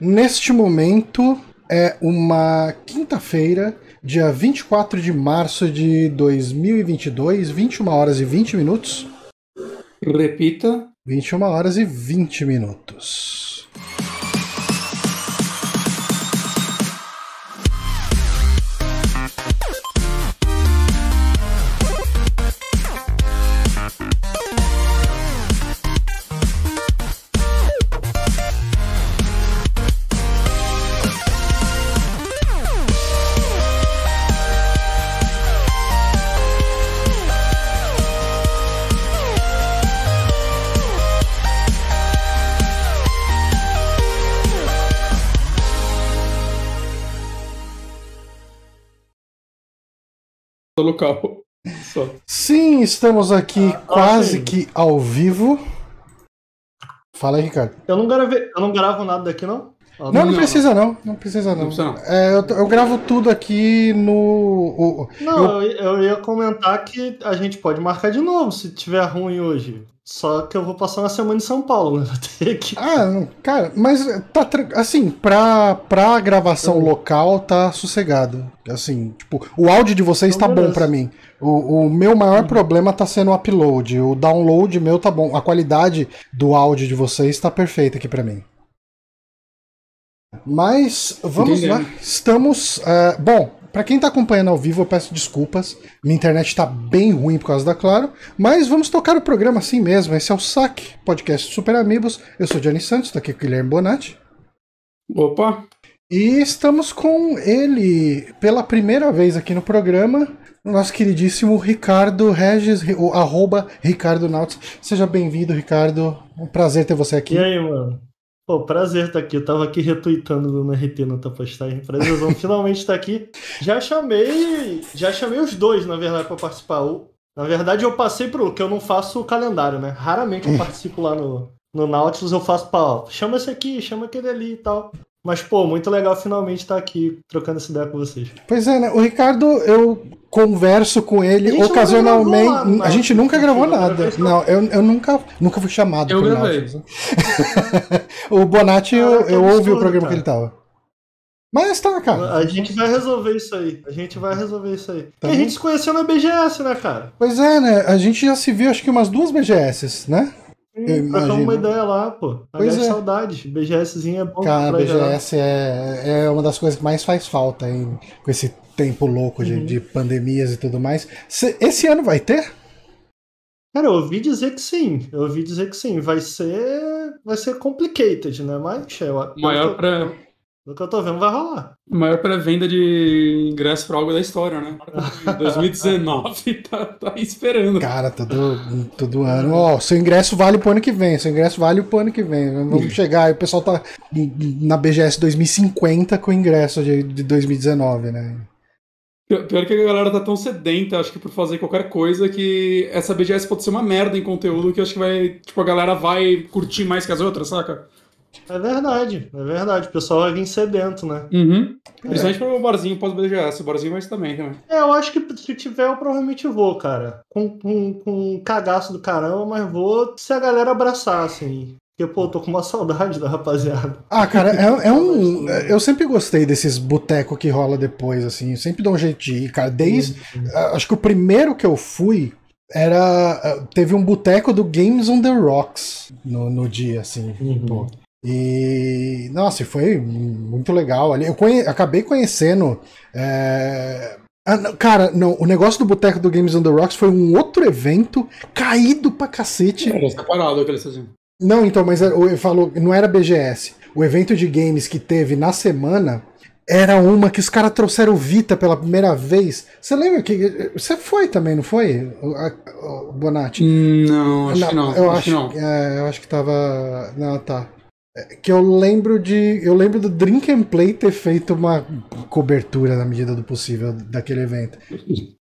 Neste momento é uma quinta-feira, dia 24 de março de 2022, 21 horas e 20 minutos. Repita. 21 horas e 20 minutos. Local. Só. Sim, estamos aqui ah, quase que ao vivo. Fala aí, Ricardo. Eu não, gravei, eu não gravo nada daqui, não? não, não, não, precisa não. Não precisa não. não, É, eu, eu, gravo tudo aqui no. não, eu... eu ia comentar que a gente pode marcar de novo se tiver ruim hoje. Só que eu vou passar uma semana em São Paulo, né? Que... Ah, cara, mas tá assim, pra, pra gravação local tá sossegado. Assim, tipo, o áudio de vocês então, tá beleza. bom pra mim. O, o meu maior uhum. problema tá sendo o upload. O download meu tá bom. A qualidade do áudio de vocês tá perfeita aqui pra mim. Mas vamos Entendi. lá. Estamos. Uh, bom, para quem está acompanhando ao vivo, eu peço desculpas. Minha internet está bem ruim por causa da Claro, mas vamos tocar o programa assim mesmo. Esse é o SAC, podcast Super Amigos. Eu sou Johnny Santos, estou aqui com o Guilherme Bonatti. Opa! E estamos com ele pela primeira vez aqui no programa, nosso queridíssimo Ricardo Regis, o arroba Ricardo Nautis. Seja bem-vindo, Ricardo. É um prazer ter você aqui. E aí, mano? Pô, prazer estar tá aqui. Eu tava aqui retweetando no RT na tua postagem. Prazerzão finalmente estar tá aqui. Já chamei. Já chamei os dois, na verdade, para participar. Na verdade, eu passei pro. que eu não faço o calendário, né? Raramente eu participo lá no, no Nautilus, eu faço pra, ó, chama esse aqui, chama aquele ali e tal. Mas, pô, muito legal finalmente estar aqui trocando essa ideia com vocês. Pois é, né? O Ricardo, eu converso com ele ocasionalmente. a gente nunca gravou nada. Não, eu, eu nunca, nunca fui chamado. Eu gravei. o Bonatti, ah, eu, eu ouvi o programa cara. que ele tava. Mas tá, cara. A gente vai resolver isso aí. A gente vai resolver isso aí. Tá e a gente se conheceu na BGS, né, cara? Pois é, né? A gente já se viu acho que umas duas BGS, né? Trocamos uma ideia lá, pô. Pois é. saudades. BGSzinho é bom. Cara, BGS é, é uma das coisas que mais faz falta hein, com esse tempo louco de, uhum. de pandemias e tudo mais. Esse ano vai ter? Cara, eu ouvi dizer que sim. Eu ouvi dizer que sim. Vai ser. Vai ser complicated, né? Mas. Eu, Maior pra do que eu tô vendo, vai rolar. Maior pré-venda de ingresso pra algo da história, né? 2019 tá, tá esperando. Cara, todo, todo ano. Ó, oh, seu ingresso vale pro ano que vem. Seu ingresso vale pro ano que vem. Vamos chegar. E o pessoal tá na BGS 2050 com o ingresso de, de 2019, né? Pior que a galera tá tão sedenta, acho que por fazer qualquer coisa, que essa BGS pode ser uma merda em conteúdo que acho que vai. Tipo, a galera vai curtir mais que as outras, saca? É verdade, é verdade. O pessoal vai vir sedento, né? Uhum. É. Principalmente para o barzinho pós-BGS. O barzinho vai também, também. É, eu acho que se tiver, eu provavelmente vou, cara. Com, com, com um cagaço do caramba, mas vou se a galera abraçar, assim. Porque, pô, tô com uma saudade da rapaziada. Ah, cara, é, é um. Eu sempre gostei desses botecos que rola depois, assim. Eu sempre dou um jeito de ir, cara. Desde. Acho que o primeiro que eu fui era. Teve um boteco do Games on the Rocks no, no dia, assim. Uhum. Pô. E nossa, foi muito legal ali. Eu conhe... acabei conhecendo. É... Ah, cara, não, o negócio do Boteco do Games on the Rocks foi um outro evento caído pra cacete. Era separado aquele faziam. Não, então, mas eu falo, não era BGS. O evento de games que teve na semana era uma que os caras trouxeram Vita pela primeira vez. Você lembra que. Você foi também, não foi, Bonatti? Não, acho não, que não. Eu acho, acho, que não. É, eu acho que tava. Não, tá que eu lembro de. Eu lembro do Drink and Play ter feito uma cobertura na medida do possível daquele evento.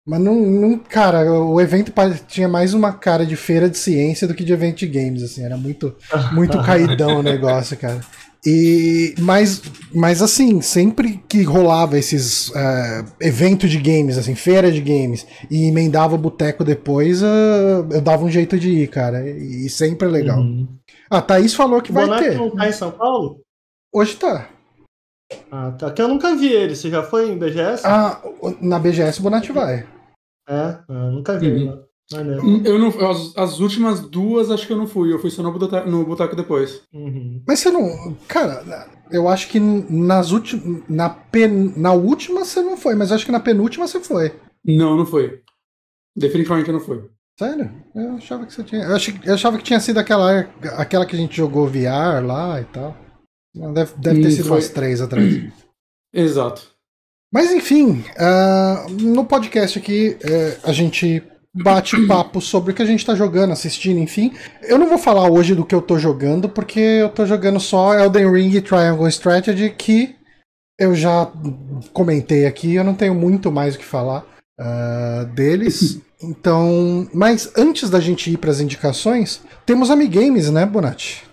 Mas não, não, cara, o evento tinha mais uma cara de feira de ciência do que de evento de games, assim, era muito, muito caidão o negócio, cara. E, mas, mas assim, sempre que rolava esses uh, eventos de games, assim, feira de games, e emendava o boteco depois, uh, eu dava um jeito de ir, cara. E sempre é legal. Uhum. A Thaís falou que vai ter. não tá em São Paulo? Hoje tá. Ah, tá. Que eu nunca vi ele. Você já foi em BGS? Ah, na BGS o Bonatti vai. É, eu nunca vi. Uhum. Né? Maneiro. Eu não, as, as últimas duas acho que eu não fui, eu fui só no boteco, no boteco depois. Uhum. Mas você não. Cara, eu acho que nas últimas. Na, pen, na última você não foi, mas acho que na penúltima você foi. Não, não foi. Definitivamente não foi. Sério? Eu achava que você tinha. Eu, achei, eu achava que tinha sido aquela, aquela que a gente jogou VR lá e tal. Deve, deve ter sido foi. umas três atrás. Exato. Mas enfim, ah, no podcast aqui eh, a gente bate papo sobre o que a gente tá jogando, assistindo, enfim. Eu não vou falar hoje do que eu tô jogando, porque eu tô jogando só Elden Ring e Triangle Strategy, que eu já comentei aqui, eu não tenho muito mais o que falar ah, deles. Então, mas antes da gente ir para as indicações, temos Amigames, né, Bonatti?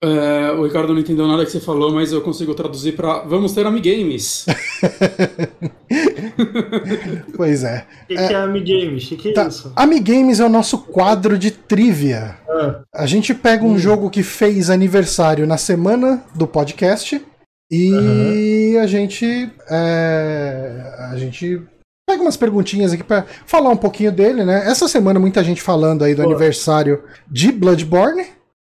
É, o Ricardo não entendeu nada que você falou, mas eu consigo traduzir pra Vamos ter amigames. Pois é. O que, que é Amigames? O que, que é Tá. isso? Amigames é o nosso quadro de trivia. Ah, A gente pega um jogo que fez aniversário na semana do podcast e a gente é, a gente pega umas perguntinhas aqui pra falar um pouquinho dele, né? Essa semana muita gente falando aí do Boa. aniversário de Bloodborne.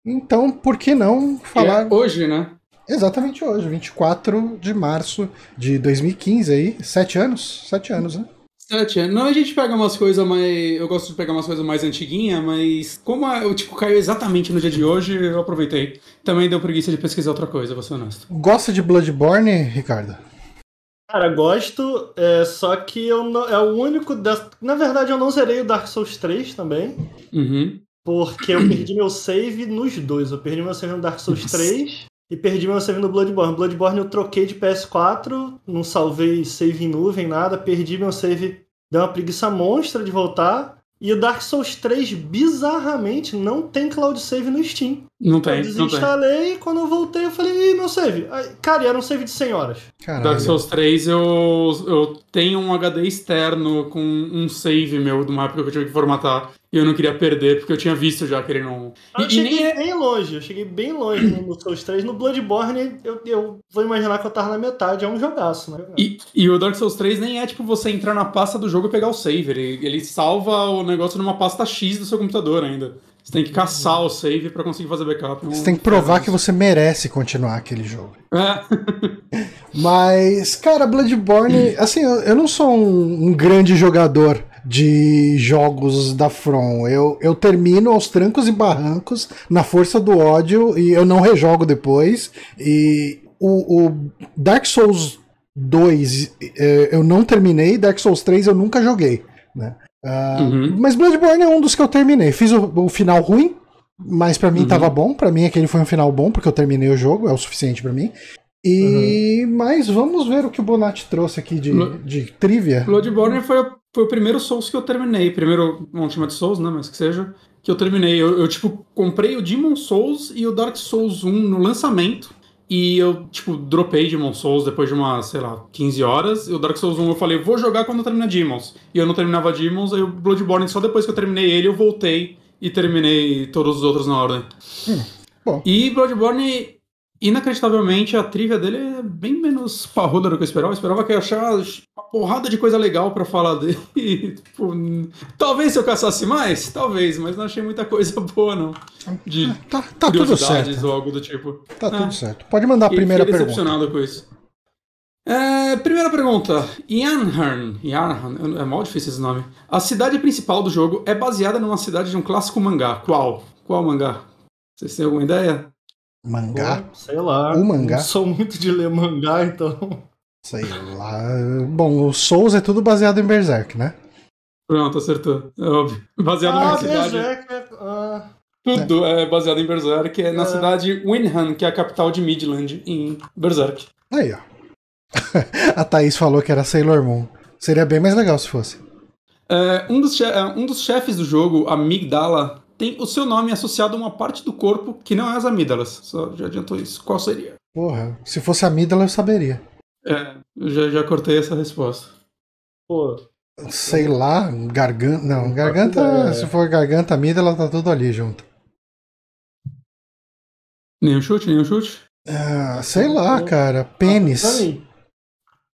Então, por que não falar É hoje, né? exatamente hoje, 24 de março de 2015 aí, sete anos, sete anos, né? Sete anos. Não, a gente pega umas coisas mais. Eu gosto de pegar umas coisas mais antiguinhas, mas como eu tipo, caiu exatamente no dia de hoje, eu aproveitei. Também deu preguiça de pesquisar outra coisa, vou ser honesto. Gosta de Bloodborne, Ricardo? Cara, gosto, é, só que eu não, é o único. Na verdade, eu não zerei o Dark Souls 3 também. Uhum. Porque eu perdi meu save nos dois. Eu perdi meu save no Dark Souls 3 e perdi meu save no Bloodborne. Bloodborne eu troquei de PS4, não salvei save em nuvem, nada. Perdi meu save, deu uma preguiça monstra de voltar. E o Dark Souls 3, bizarramente, não tem cloud save no Steam. Não Eu tem, não tem. desinstalei e quando eu voltei eu falei, ih, meu save. Cara, e era um save de 100 horas. Caralho. Dark Souls 3 eu, eu tenho um HD externo com um save meu de uma época que eu tive que formatar. E eu não queria perder, porque eu tinha visto já que ele não. Ah, Eu E, e cheguei nem é. bem longe, eu cheguei bem longe no, no Souls 3. No Bloodborne, eu, eu vou imaginar que eu tava na metade, é um jogaço, né? E, e o Dark Souls 3 nem é tipo você entrar na pasta do jogo e pegar o save. Ele, ele salva o negócio numa pasta X do seu computador ainda. Você tem que caçar o save pra conseguir fazer backup. Você tem que provar que você merece continuar aquele jogo. É. Mas, cara, Bloodborne, assim, eu, eu não sou um, um grande jogador de jogos da From. Eu, eu termino aos trancos e barrancos, na força do ódio, e eu não rejogo depois. E o, o Dark Souls 2 eh, eu não terminei, Dark Souls 3 eu nunca joguei, né? Ah, Uhum. Mas Bloodborne é um dos que eu terminei. Fiz o, o final ruim, mas pra mim Uhum. tava bom. Pra mim aquele foi um final bom, porque eu terminei o jogo, é o suficiente pra mim. E mas vamos ver o que o Bonatti trouxe aqui de, de trivia. Bloodborne foi, o- foi o primeiro Souls que eu terminei. Primeiro, de Souls, né? Mas que seja. Que eu terminei. Eu, eu, tipo, comprei o Demon Souls e o Dark Souls 1 no lançamento. E eu, tipo, dropei Demon Souls depois de umas, sei lá, 15 horas. E o Dark Souls 1 eu falei, vou jogar quando eu terminar Demons. E eu não terminava Demons, aí o Bloodborne, só depois que eu terminei ele, eu voltei e terminei todos os outros na ordem. bom. E Bloodborne, inacreditavelmente, a trivia dele é bem menos parruda do que eu esperava. Eu esperava que eu ia achar uma porrada de coisa legal pra falar dele. E, tipo, talvez se eu caçasse mais, talvez, mas não achei muita coisa boa, não. De Tá, tá tudo certo. ou algo do tipo. Tá Ah. tudo certo. Pode mandar a primeira pergunta. decepcionado com isso. É, primeira pergunta. Yanhorn. Yanhorn. É mal difícil esse nome. A cidade principal do jogo é baseada numa cidade de um clássico mangá. Qual? Qual mangá? Vocês têm alguma ideia? Mangá? Pô, sei lá. O mangá? Não sou muito de ler mangá, então. Sei lá. Bom, o Souls é tudo baseado em Berserk, né? Pronto, acertou. É óbvio. Baseado ah, numa cidade. Berserk. é- Ah, Tudo é baseado em Berserk. É na É. cidade Winham, que é a capital de Midland, em Berserk. Aí, ó. a Thaís falou que era Sailor Moon. Seria bem mais legal se fosse. É, um, dos é, um dos chefes do jogo, Amygdala, tem o seu nome associado a uma parte do corpo que não é as amígdalas. Só já adiantou isso. Qual seria? Porra, se fosse Amígdala eu saberia. É, eu já, já cortei essa resposta. pô. Sei lá, garganta. Não, garganta. ideia. Se for garganta, amígdala, tá tudo ali junto. Nenhum chute, nenhum chute? Ah, sei lá, cara. Pênis. Mim.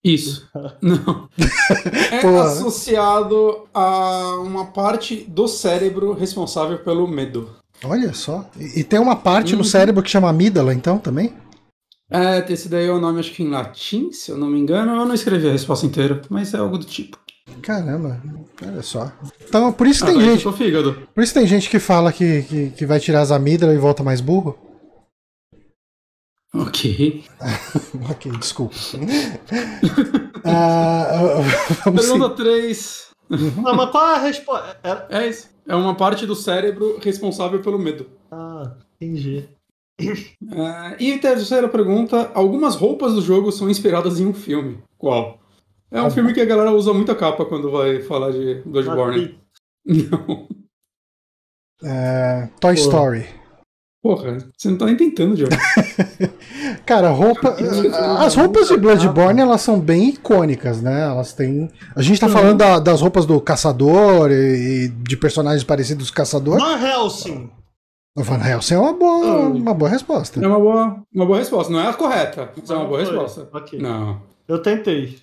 Isso. Não. É Porra. associado a uma parte do cérebro responsável pelo medo. Olha só. E, e tem uma parte no Uhum. cérebro que chama amígala, então, também? É, esse daí é o nome, acho que em latim, se eu não me engano. Eu não escrevi a resposta inteira, mas é algo do tipo. Caramba, olha só. Então, por isso Ah, tem gente. Por isso tem gente que fala que, que, que vai tirar as amígdalas e volta mais burro. Ok. Ok, desculpa. Ah, vamos Pergunta 3. Não, mas qual é a resposta? Era- É isso. É uma parte do cérebro responsável pelo medo. Ah, entendi. É, e a terceira pergunta: algumas roupas do jogo são inspiradas em um filme. Qual? É um filme que a galera usa muita capa quando vai falar de Bloodborne. Não. É, Toy Pô. Story. Porra, você não tá nem tentando, Diogo. Cara, roupa. As roupas de Bloodborne elas são bem icônicas, né? Elas têm. A gente tá Uhum. falando da- das roupas do caçador e, e de personagens parecidos com o caçador. Van Helsing. O Van Helsing é uma boa, Hum. uma boa resposta. É uma boa, uma boa resposta. Não é a correta, mas é uma Não boa resposta. Ok. Não. Eu tentei.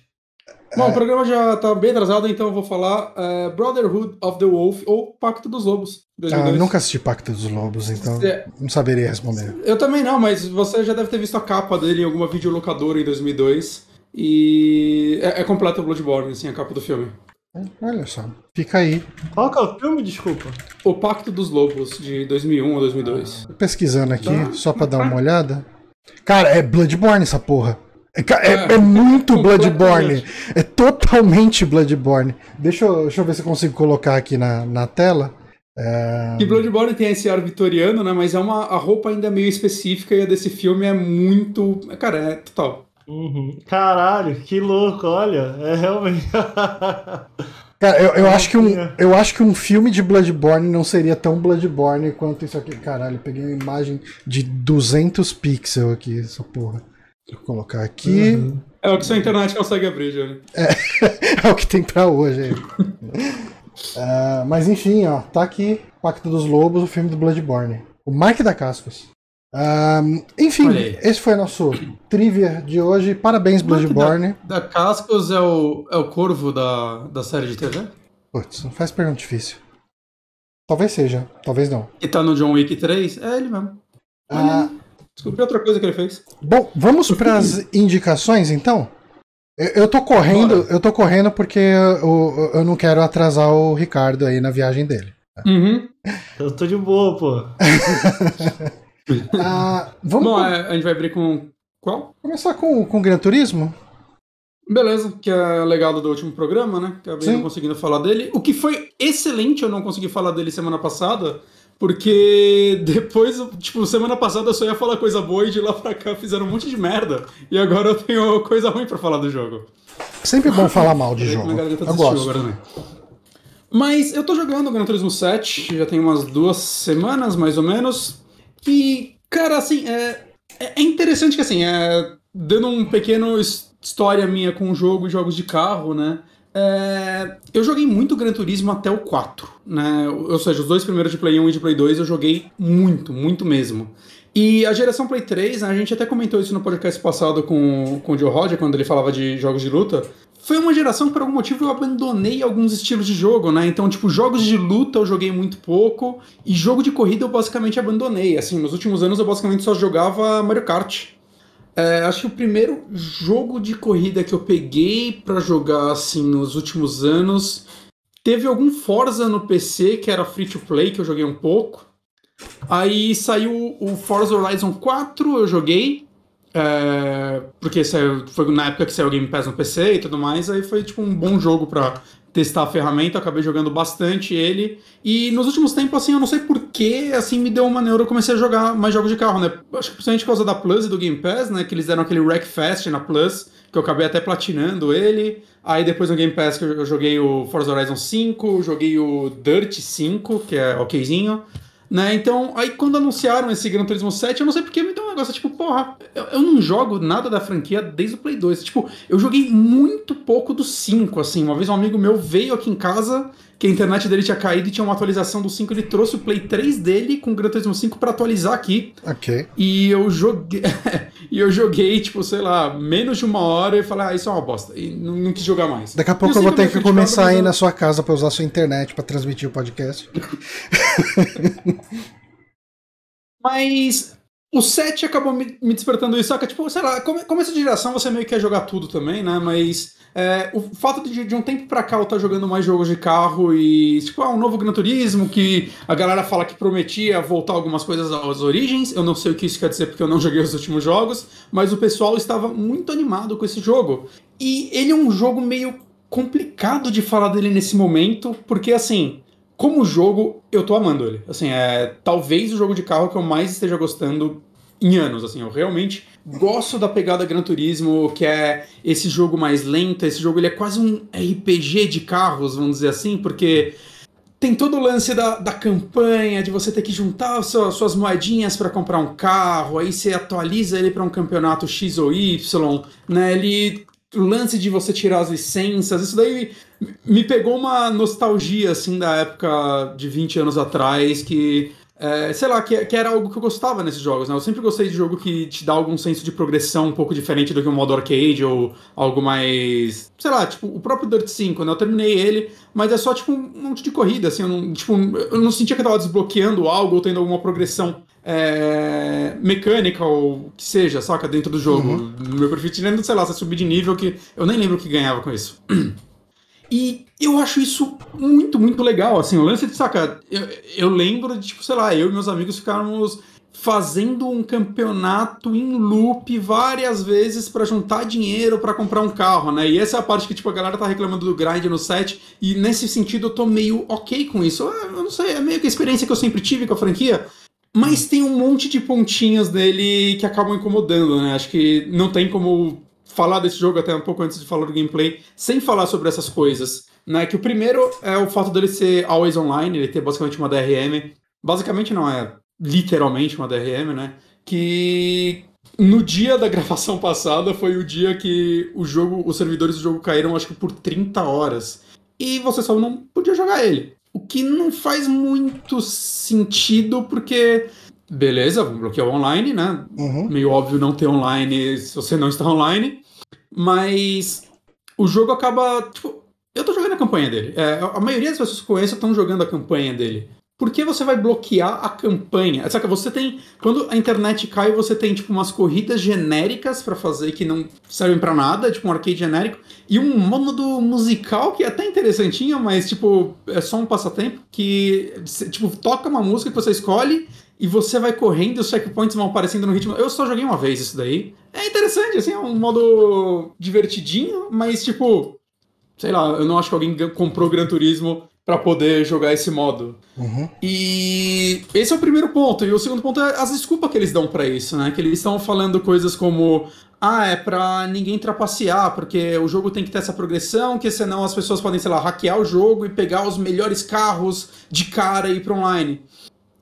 Bom, o programa já tá bem atrasado, então eu vou falar é, Brotherhood of the Wolf ou Pacto dos Lobos. Ah, 2002. nunca assisti Pacto dos Lobos, então É, não saberia responder. Eu também não, mas você já deve ter visto a capa dele em alguma videolocadora em 2002. E é, é completa o Bloodborne, assim, a capa do filme. Olha só. Fica aí. Qual que é o filme? Desculpa. O Pacto dos Lobos, de 2001 ou 2002. Tô pesquisando aqui, Tá. só pra dar uma olhada. Cara, é Bloodborne essa porra. É, é- É, é muito. Bloodborne. É totalmente Bloodborne. Deixa eu, deixa eu ver se eu consigo colocar aqui na, na tela. É, E Bloodborne tem esse ar vitoriano, né? Mas é uma a roupa ainda meio específica e a desse filme é muito. Cara, é total. Uhum. Caralho, que louco, olha. É realmente. Cara, eu, eu, acho que um, eu acho que um filme de Bloodborne não seria tão Bloodborne quanto isso aqui. Caralho, eu peguei uma imagem de 200 pixels aqui, essa porra. Deixa eu colocar aqui. Uhum. É o que sua internet consegue abrir, Johnny. é o que tem pra hoje aí. Ah, mas enfim, ó, tá aqui Pacto dos Lobos, o filme do Bloodborne. O Mark da Cascos. Ah, enfim, esse foi nosso trivia de hoje. Parabéns, Bloodborne. Da Cascos é o, é o corvo da, da série de TV? Putz, não faz pergunta difícil. Talvez seja, talvez não. E tá no John Wick 3? É ele mesmo. Ah, Descobri outra coisa que ele fez. bom, vamos para as indicações então? Eu, eu tô correndo, Bora. eu tô correndo porque eu, eu- não quero atrasar o Ricardo aí na viagem dele. Uhum. Eu tô de boa, pô. Ah, vamos Bom, co- é, a gente vai abrir com qual? começar com, com Gran Turismo? Beleza, que é legado do último programa, né? Acabei Sim. não conseguindo falar dele. O que foi excelente, eu não consegui falar dele semana passada, porque depois, tipo, semana passada eu só ia falar coisa boa e de lá pra cá fizeram um monte de merda. E agora eu tenho coisa ruim pra falar do jogo. Sempre bom falar mal de jogo. Eu gosto. Mas eu tô jogando Gran Turismo 7, já tem umas duas semanas, mais ou menos. E, cara, assim, é, é é interessante que, assim, é, dando um pequeno his- história minha com o jogo e jogos de carro, né? É, eu joguei muito Gran Turismo até o 4, né? Ou seja, os dois primeiros de Play 1 e de Play 2 eu joguei muito, muito mesmo. E a geração Play 3, né, a gente até comentou isso no podcast passado com, com o Joe Roger, quando ele falava de jogos de luta. Foi uma geração que, por algum motivo, eu abandonei alguns estilos de jogo, né? Então, tipo, jogos de luta eu joguei muito pouco, e jogo de corrida eu basicamente abandonei. Assim, nos últimos anos eu basicamente só jogava Mario Kart. É, acho que o primeiro jogo de corrida que eu peguei pra jogar, assim, nos últimos anos. Teve algum Forza no PC que era free to play, que eu joguei um pouco. Aí saiu o Forza Horizon 4, eu joguei. é, porque saiu, foi na época que saiu o Game Pass no PC e tudo mais. Aí foi tipo um bom jogo pra testar a ferramenta. Acabei jogando bastante ele. E nos últimos tempos, assim, eu não sei porquê, assim, me deu uma neura. Eu comecei a jogar mais jogos de carro, né? Acho que principalmente por causa da Plus e do Game Pass, né? Que eles deram aquele Wreckfest na Plus, que eu acabei até platinando ele. Aí depois no Game Pass que eu joguei o Forza Horizon 5, joguei o Dirt 5, que é okzinho. Né? Então, aí quando anunciaram esse Gran Turismo 7, eu não sei porque me deu um negócio, tipo, porra, eu, eu não jogo nada da franquia desde o Play 2. Tipo, eu joguei muito pouco do 5, assim. Uma vez um amigo meu veio aqui em casa, que a internet dele tinha caído e tinha uma atualização do 5, ele trouxe o Play 3 dele com o Gran Turismo 5 pra atualizar aqui. Ok. E eu joguei. E eu joguei, tipo, sei lá, menos de uma hora e falei, ah, isso é uma bosta. E não, não quis jogar mais. Daqui a pouco eu, eu vou ter que começar a ir na sua casa pra usar sua internet pra transmitir o podcast. Mas o 7 acabou me, despertando isso, saca? Tipo, sei lá, come, começo de geração você meio que quer jogar tudo também, né? Mas é, o fato de, de, um tempo pra cá eu estar tá jogando mais jogos de carro e, tipo, ah, um novo Gran Turismo que a galera fala que prometia voltar algumas coisas às origens. Eu não sei o que isso quer dizer porque eu não joguei os últimos jogos, mas o pessoal estava muito animado com esse jogo. E ele é um jogo meio complicado de falar dele nesse momento, porque assim, como jogo, eu tô amando ele. Assim, é talvez o jogo de carro que eu mais esteja gostando em anos, assim, eu realmente gosto da pegada Gran Turismo, que é esse jogo mais lento, esse jogo ele é quase um RPG de carros, vamos dizer assim, porque tem todo o lance da, da campanha, de você ter que juntar suas, suas moedinhas para comprar um carro, aí você atualiza ele para um campeonato X ou Y, né? Ele o lance de você tirar as licenças, isso daí me pegou uma nostalgia, assim, da época de 20 anos atrás, que, é, sei lá, que, que, era algo que eu gostava nesses jogos, né? Eu sempre gostei de jogo que te dá algum senso de progressão um pouco diferente do que um modo arcade ou algo mais. Sei lá, tipo, o próprio Dirt 5, né? Eu terminei ele, mas é só, tipo, um monte de corrida, assim, eu não, tipo, eu não sentia que eu tava desbloqueando algo ou tendo alguma progressão é, mecânica ou que seja, saca, dentro do jogo. Uhum. No meu perfil, tirando, sei lá, você subir de nível que eu nem lembro o que ganhava com isso. E eu acho isso muito, muito legal, assim, o lance de, saca, eu, eu lembro de, tipo, sei lá, eu e meus amigos ficávamos fazendo um campeonato em loop várias vezes para juntar dinheiro para comprar um carro, né? E essa é a parte que tipo a galera tá reclamando do grind no set e nesse sentido eu tô meio OK com isso. Eu não sei, é meio que a experiência que eu sempre tive com a franquia. Mas tem um monte de pontinhos dele que acabam incomodando, né? Acho que não tem como falar desse jogo até um pouco antes de falar do gameplay sem falar sobre essas coisas. Né? Que o primeiro é o fato dele ser always online, ele ter basicamente uma DRM. Basicamente não é literalmente uma DRM, né? Que no dia da gravação passada foi o dia que o jogo, os servidores do jogo caíram, acho que por 30 horas. E você só não podia jogar ele. O que não faz muito sentido, porque. Beleza, bloquear o online, né? Uhum. Meio óbvio não ter online se você não está online. Mas o jogo acaba. Tipo, eu tô jogando a campanha dele. É, a maioria das pessoas que conheço estão jogando a campanha dele. Por que você vai bloquear a campanha? Saca, você tem. Quando a internet cai, você tem, tipo, umas corridas genéricas para fazer que não servem para nada, tipo um arcade genérico, e um modo musical que é até interessantinho, mas, tipo, é só um passatempo que, tipo, toca uma música que você escolhe e você vai correndo e os checkpoints vão aparecendo no ritmo. Eu só joguei uma vez isso daí. É interessante, assim, é um modo divertidinho, mas, tipo, sei lá, eu não acho que alguém comprou Gran Turismo para poder jogar esse modo. Uhum. E esse é o primeiro ponto. E o segundo ponto é as desculpas que eles dão para isso, né? Que eles estão falando coisas como ah, é pra ninguém trapacear, porque o jogo tem que ter essa progressão, que senão as pessoas podem, sei lá, hackear o jogo e pegar os melhores carros de cara e ir pra online.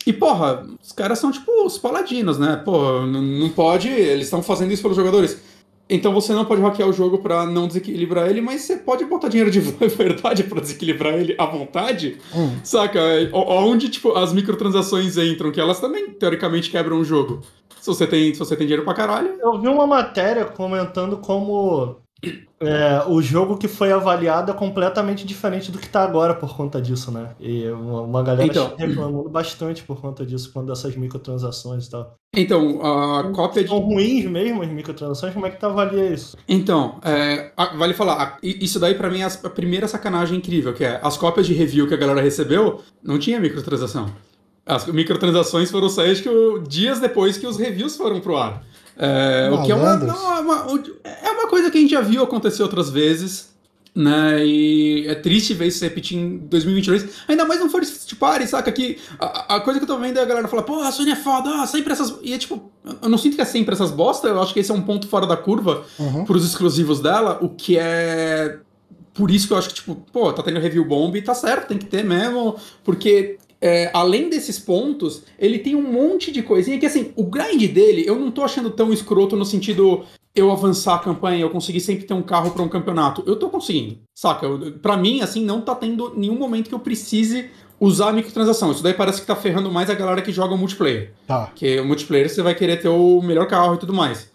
E, porra, os caras são tipo os paladinos, né? Pô, não pode. Eles estão fazendo isso pelos jogadores. Então você não pode hackear o jogo para não desequilibrar ele, mas você pode botar dinheiro de verdade para desequilibrar ele à vontade. Hum. Saca? Onde tipo as microtransações entram, que elas também teoricamente quebram o jogo. Se você tem, se você tem dinheiro pra caralho. Eu vi uma matéria comentando como é, o jogo que foi avaliado é completamente diferente do que tá agora por conta disso, né? E uma, uma galera então, reclamando bastante por conta disso, quando dessas microtransações e tal. Então, a cópia de. São ruins mesmo as microtransações? Como é que tu avalia isso? Então, é, vale falar, isso daí para mim é a primeira sacanagem incrível, que é as cópias de review que a galera recebeu, não tinha microtransação. As microtransações foram sair, acho que dias depois que os reviews foram pro ar. É, o que é uma, não, é, uma, é uma coisa que a gente já viu acontecer outras vezes, né? E é triste ver isso se repetir em 2022. Ainda mais no First Party, saca? Que a, a, coisa que eu tô vendo é a galera falar, pô, a Sony é foda, ah, sempre essas. E é tipo, eu não sinto que é sempre essas bosta, eu acho que esse é um ponto fora da curva uhum. pros exclusivos dela, o que é. Por isso que eu acho que, tipo, pô, tá tendo review bomb e tá certo, tem que ter mesmo, porque é, além desses pontos, ele tem um monte de coisinha que, assim, o grind dele eu não tô achando tão escroto no sentido eu avançar a campanha, eu conseguir sempre ter um carro para um campeonato. Eu tô conseguindo, saca? Para mim, assim, não tá tendo nenhum momento que eu precise usar a microtransação. Isso daí parece que tá ferrando mais a galera que joga o multiplayer. Tá. Que o multiplayer você vai querer ter o melhor carro e tudo mais.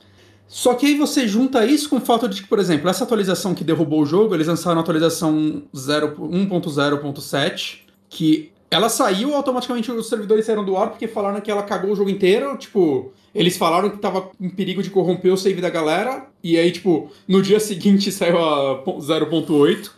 Só que aí você junta isso com o fato de que, por exemplo, essa atualização que derrubou o jogo, eles lançaram a atualização 1.0.7, que ela saiu automaticamente, os servidores saíram do ar porque falaram que ela cagou o jogo inteiro. Tipo, eles falaram que tava em perigo de corromper o save da galera. E aí, tipo, no dia seguinte saiu a 0.8.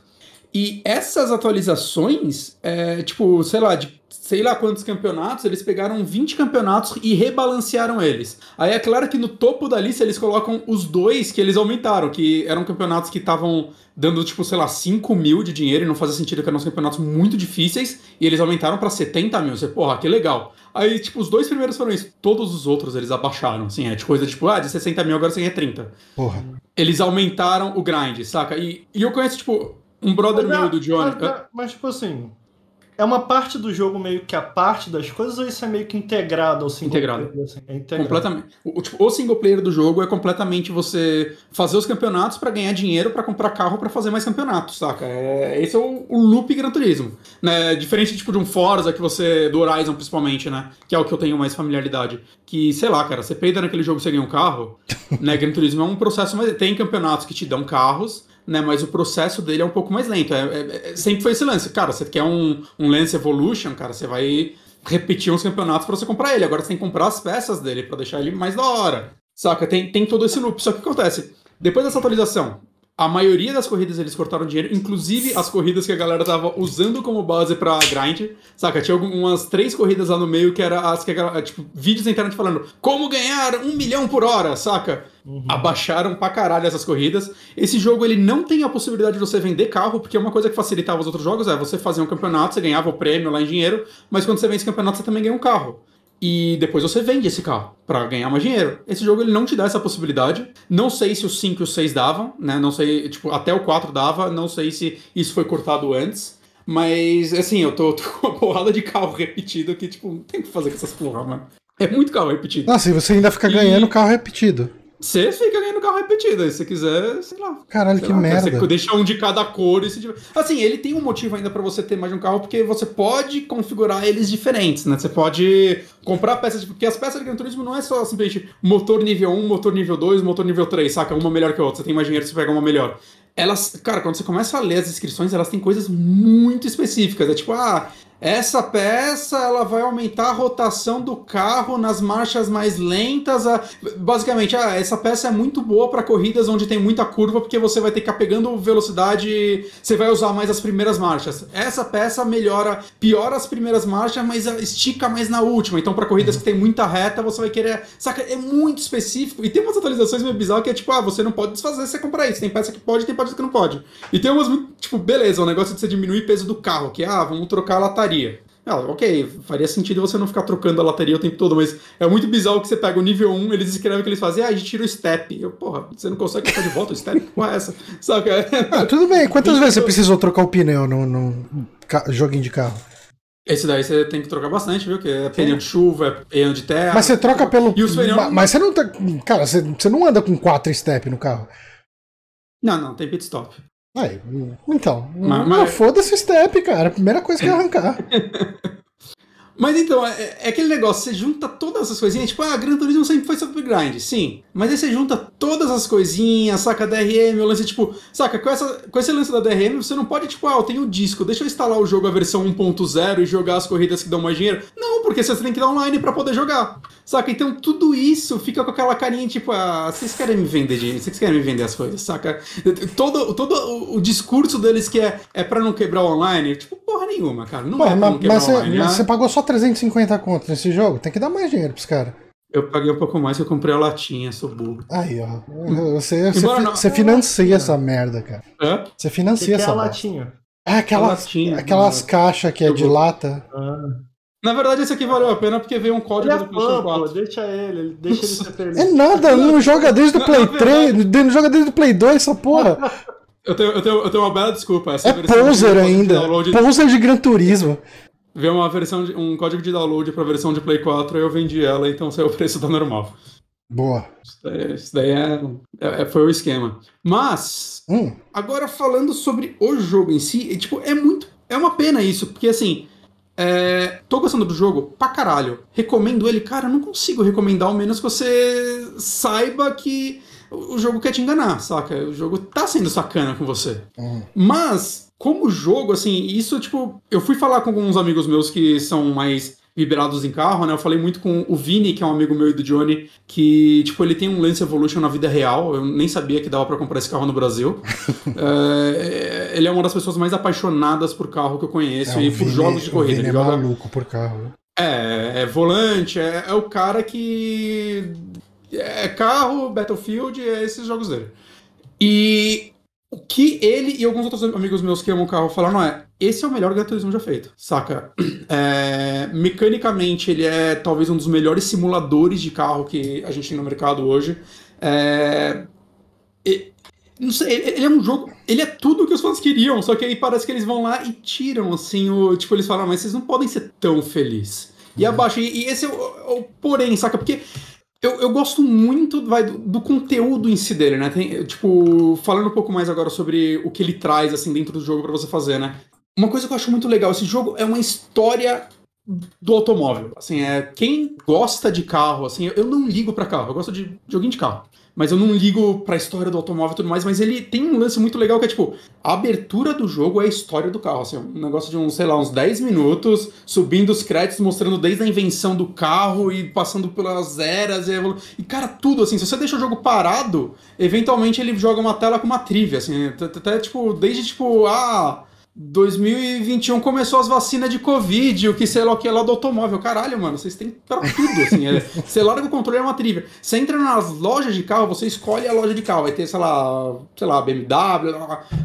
E essas atualizações, é, tipo, sei lá, de sei lá quantos campeonatos, eles pegaram 20 campeonatos e rebalancearam eles. Aí é claro que no topo da lista eles colocam os dois que eles aumentaram, que eram campeonatos que estavam dando, tipo, sei lá, 5 mil de dinheiro e não fazia sentido que eram campeonatos muito difíceis, e eles aumentaram para 70 mil. Você, porra, que legal. Aí, tipo, os dois primeiros foram isso. Todos os outros eles abaixaram, assim, é de coisa tipo, ah, de 60 mil agora você ganha 30. Porra. Eles aumentaram o grind, saca? E, e eu conheço, tipo, um brother Mas, meu do Johnny. Mas, mas, tipo assim, é uma parte do jogo meio que a parte das coisas ou isso é meio que integrado ao single Integrado. player? Assim? É integrado. Completamente. O, tipo, o single player do jogo é completamente você fazer os campeonatos pra ganhar dinheiro pra comprar carro pra fazer mais campeonatos, saca? É, esse é o, o loop Gran Turismo. Né? Diferente tipo de um Forza que você. do Horizon principalmente, né? Que é o que eu tenho mais familiaridade. Que, sei lá, cara, você peida naquele jogo e você ganha um carro. né? Gran Turismo é um processo, mas tem campeonatos que te dão carros né? Mas o processo dele é um pouco mais lento. É, é, é, sempre foi esse lance. Cara, você quer um, um Lance Evolution, cara, você vai repetir uns campeonatos para você comprar ele. Agora você tem que comprar as peças dele para deixar ele mais da hora. Saca? Tem, tem todo esse loop. Só que o que acontece? Depois dessa atualização, a maioria das corridas eles cortaram dinheiro, inclusive as corridas que a galera tava usando como base pra grind, saca? Tinha algumas três corridas lá no meio que era as que a galera, tipo, vídeos na internet falando como ganhar um milhão por hora, saca? Uhum. Abaixaram pra caralho essas corridas. Esse jogo ele não tem a possibilidade de você vender carro, porque uma coisa que facilitava os outros jogos é você fazer um campeonato, você ganhava o prêmio lá em dinheiro, mas quando você vence campeonato você também ganha um carro e depois você vende esse carro para ganhar mais dinheiro. Esse jogo ele não te dá essa possibilidade. Não sei se o 5 e o 6 davam, né? Não sei, tipo, até o 4 dava, não sei se isso foi cortado antes. Mas, assim, eu tô, tô com uma porrada de carro repetido que, tipo, não tem o que fazer com essas porra, mano. É muito carro repetido. Nossa, e você ainda fica e... ganhando carro repetido. Você fica ganhando carro repetido, aí se você quiser, sei lá. Caralho, sei que lá, merda. Você deixa um de cada cor e se tiver... Assim, ele tem um motivo ainda para você ter mais de um carro, porque você pode configurar eles diferentes, né? Você pode comprar peças, porque as peças de Gran Turismo não é só simplesmente motor nível 1, motor nível 2, motor nível 3, saca? Uma melhor que a outra. Você tem mais dinheiro, você pega uma melhor. Elas, cara, quando você começa a ler as inscrições, elas têm coisas muito específicas. É tipo, ah, essa peça ela vai aumentar a rotação do carro nas marchas mais lentas. A... Basicamente, ah, essa peça é muito boa para corridas onde tem muita curva, porque você vai ter que ficar pegando velocidade, você vai usar mais as primeiras marchas. Essa peça melhora, piora as primeiras marchas, mas estica mais na última. Então, para corridas que tem muita reta, você vai querer. Saca? É muito específico. E tem umas atualizações meio bizarras que é tipo, ah, você não pode desfazer se você comprar isso. Tem peça que pode, tem peça que não pode. E tem umas tipo, beleza, o negócio de você diminuir o peso do carro, que ah, vamos trocar a lataria lataria. Ah, ok, faria sentido você não ficar trocando a lataria o tempo todo, mas é muito bizarro que você pega o nível 1, eles escrevem que eles fazem, ah, a gente tira o step. Eu, porra, você não consegue colocar de volta o step? Qual é essa? Saca? Ah, tudo bem. Quantas vezes você precisou trocar o pneu no, no joguinho de carro? Esse daí você tem que trocar bastante, viu? Que é pneu de chuva, é pneu de terra. Mas você troca pelo. E os pneus... Mas você não tá. Cara, você, você não anda com quatro step no carro. Não, não, tem pit stop. Aí, então, mas, mas... foda-se o step, cara. A primeira coisa que é arrancar. Mas então, é, é, aquele negócio, você junta todas essas coisinhas, tipo, ah, Gran Turismo sempre foi sobre grind, sim. Mas aí você junta todas as coisinhas, saca DRM, o lance, tipo, saca, com, essa, com esse lance da DRM, você não pode, tipo, ah, eu tenho o disco, deixa eu instalar o jogo a versão 1.0 e jogar as corridas que dão mais dinheiro. Não, porque você tem que dar online para poder jogar. Saca? Então tudo isso fica com aquela carinha, tipo, ah, vocês querem me vender de. Vocês querem me vender as coisas, saca? Todo, todo o, discurso deles que é, é pra não quebrar o online, tipo, porra nenhuma, cara. Não Pô, é pra não quebrar mas online. Mas né? você pagou só 350 conto nesse jogo? Tem que dar mais dinheiro pros caras. Eu paguei um pouco mais que eu comprei a latinha, sou burro. Aí, ó. Você, você, não, você financia essa merda, cara. Hã? Você financia que essa que é a latinha. É aquelas, latinha, aquelas caixas que é de lata. Ah. Na verdade, esse aqui valeu a pena porque veio um código ele do PlayStation 4. Pô, deixa ele, deixa ele ser feliz. É nada, não joga desde o Play 3, não joga desde o Play 2 essa porra. Eu tenho, eu tenho, eu tenho uma bela desculpa. Essa é poser ainda. Poser de Gran Turismo. Veio uma versão de, um código de download pra versão de Play 4 eu vendi ela, então saiu o preço da normal. Boa. Isso daí, isso daí é, é, foi o esquema. Mas, hum. agora falando sobre o jogo em si, é, tipo, é muito. É uma pena isso, porque assim. É, tô gostando do jogo pra caralho. Recomendo ele, cara, eu não consigo recomendar, ao menos que você saiba que o jogo quer te enganar, saca? O jogo tá sendo sacana com você. Hum. Mas, como jogo, assim, isso, tipo, eu fui falar com alguns amigos meus que são mais vibrados em carro, né? Eu falei muito com o Vini, que é um amigo meu e do Johnny, que, tipo, ele tem um Lance Evolution na vida real. Eu nem sabia que dava pra comprar esse carro no Brasil. É, ele é uma das pessoas mais apaixonadas por carro que eu conheço É, e por Vini- jogos de o corrida. Ele é joga maluco por carro. né? é, é volante, é, é o cara que. É carro, Battlefield, é esses jogos dele. E o que ele e alguns outros amigos meus que amam carro falaram é: esse é o melhor Gran Turismo já feito, saca? É, mecanicamente, ele é talvez um dos melhores simuladores de carro que a gente tem no mercado hoje. É, e- não sei, ele é um jogo. Ele é tudo o que os fãs queriam, só que aí parece que eles vão lá e tiram, assim, o. Tipo, eles falam, mas vocês não podem ser tão felizes. E abaixo, e, e esse é o, é o porém, saca? Porque eu, eu gosto muito vai, do, do conteúdo em si dele, né? Tem, tipo, falando um pouco mais agora sobre o que ele traz, assim, dentro do jogo pra você fazer, né? Uma coisa que eu acho muito legal, esse jogo é uma história do automóvel. Assim, é quem gosta de carro, assim, eu não ligo pra carro, eu gosto de joguinho de carro. Mas eu não ligo pra história do automóvel e tudo mais, mas ele tem um lance muito legal que é tipo, a abertura do jogo é a história do carro, assim, um negócio de uns, sei lá, uns 10 minutos, subindo os créditos, mostrando desde a invenção do carro e passando pelas eras e, e cara, tudo assim, se você deixa o jogo parado, eventualmente ele joga uma tela com uma trivia, assim, até tipo, desde tipo, ah, 2021 começou as vacinas de Covid, o que sei lá o que é lá do automóvel. Caralho, mano, vocês têm pra tudo, assim. É, você larga o controle, é uma trivia. Você entra nas lojas de carro, você escolhe a loja de carro. Vai ter, sei lá, sei lá, BMW,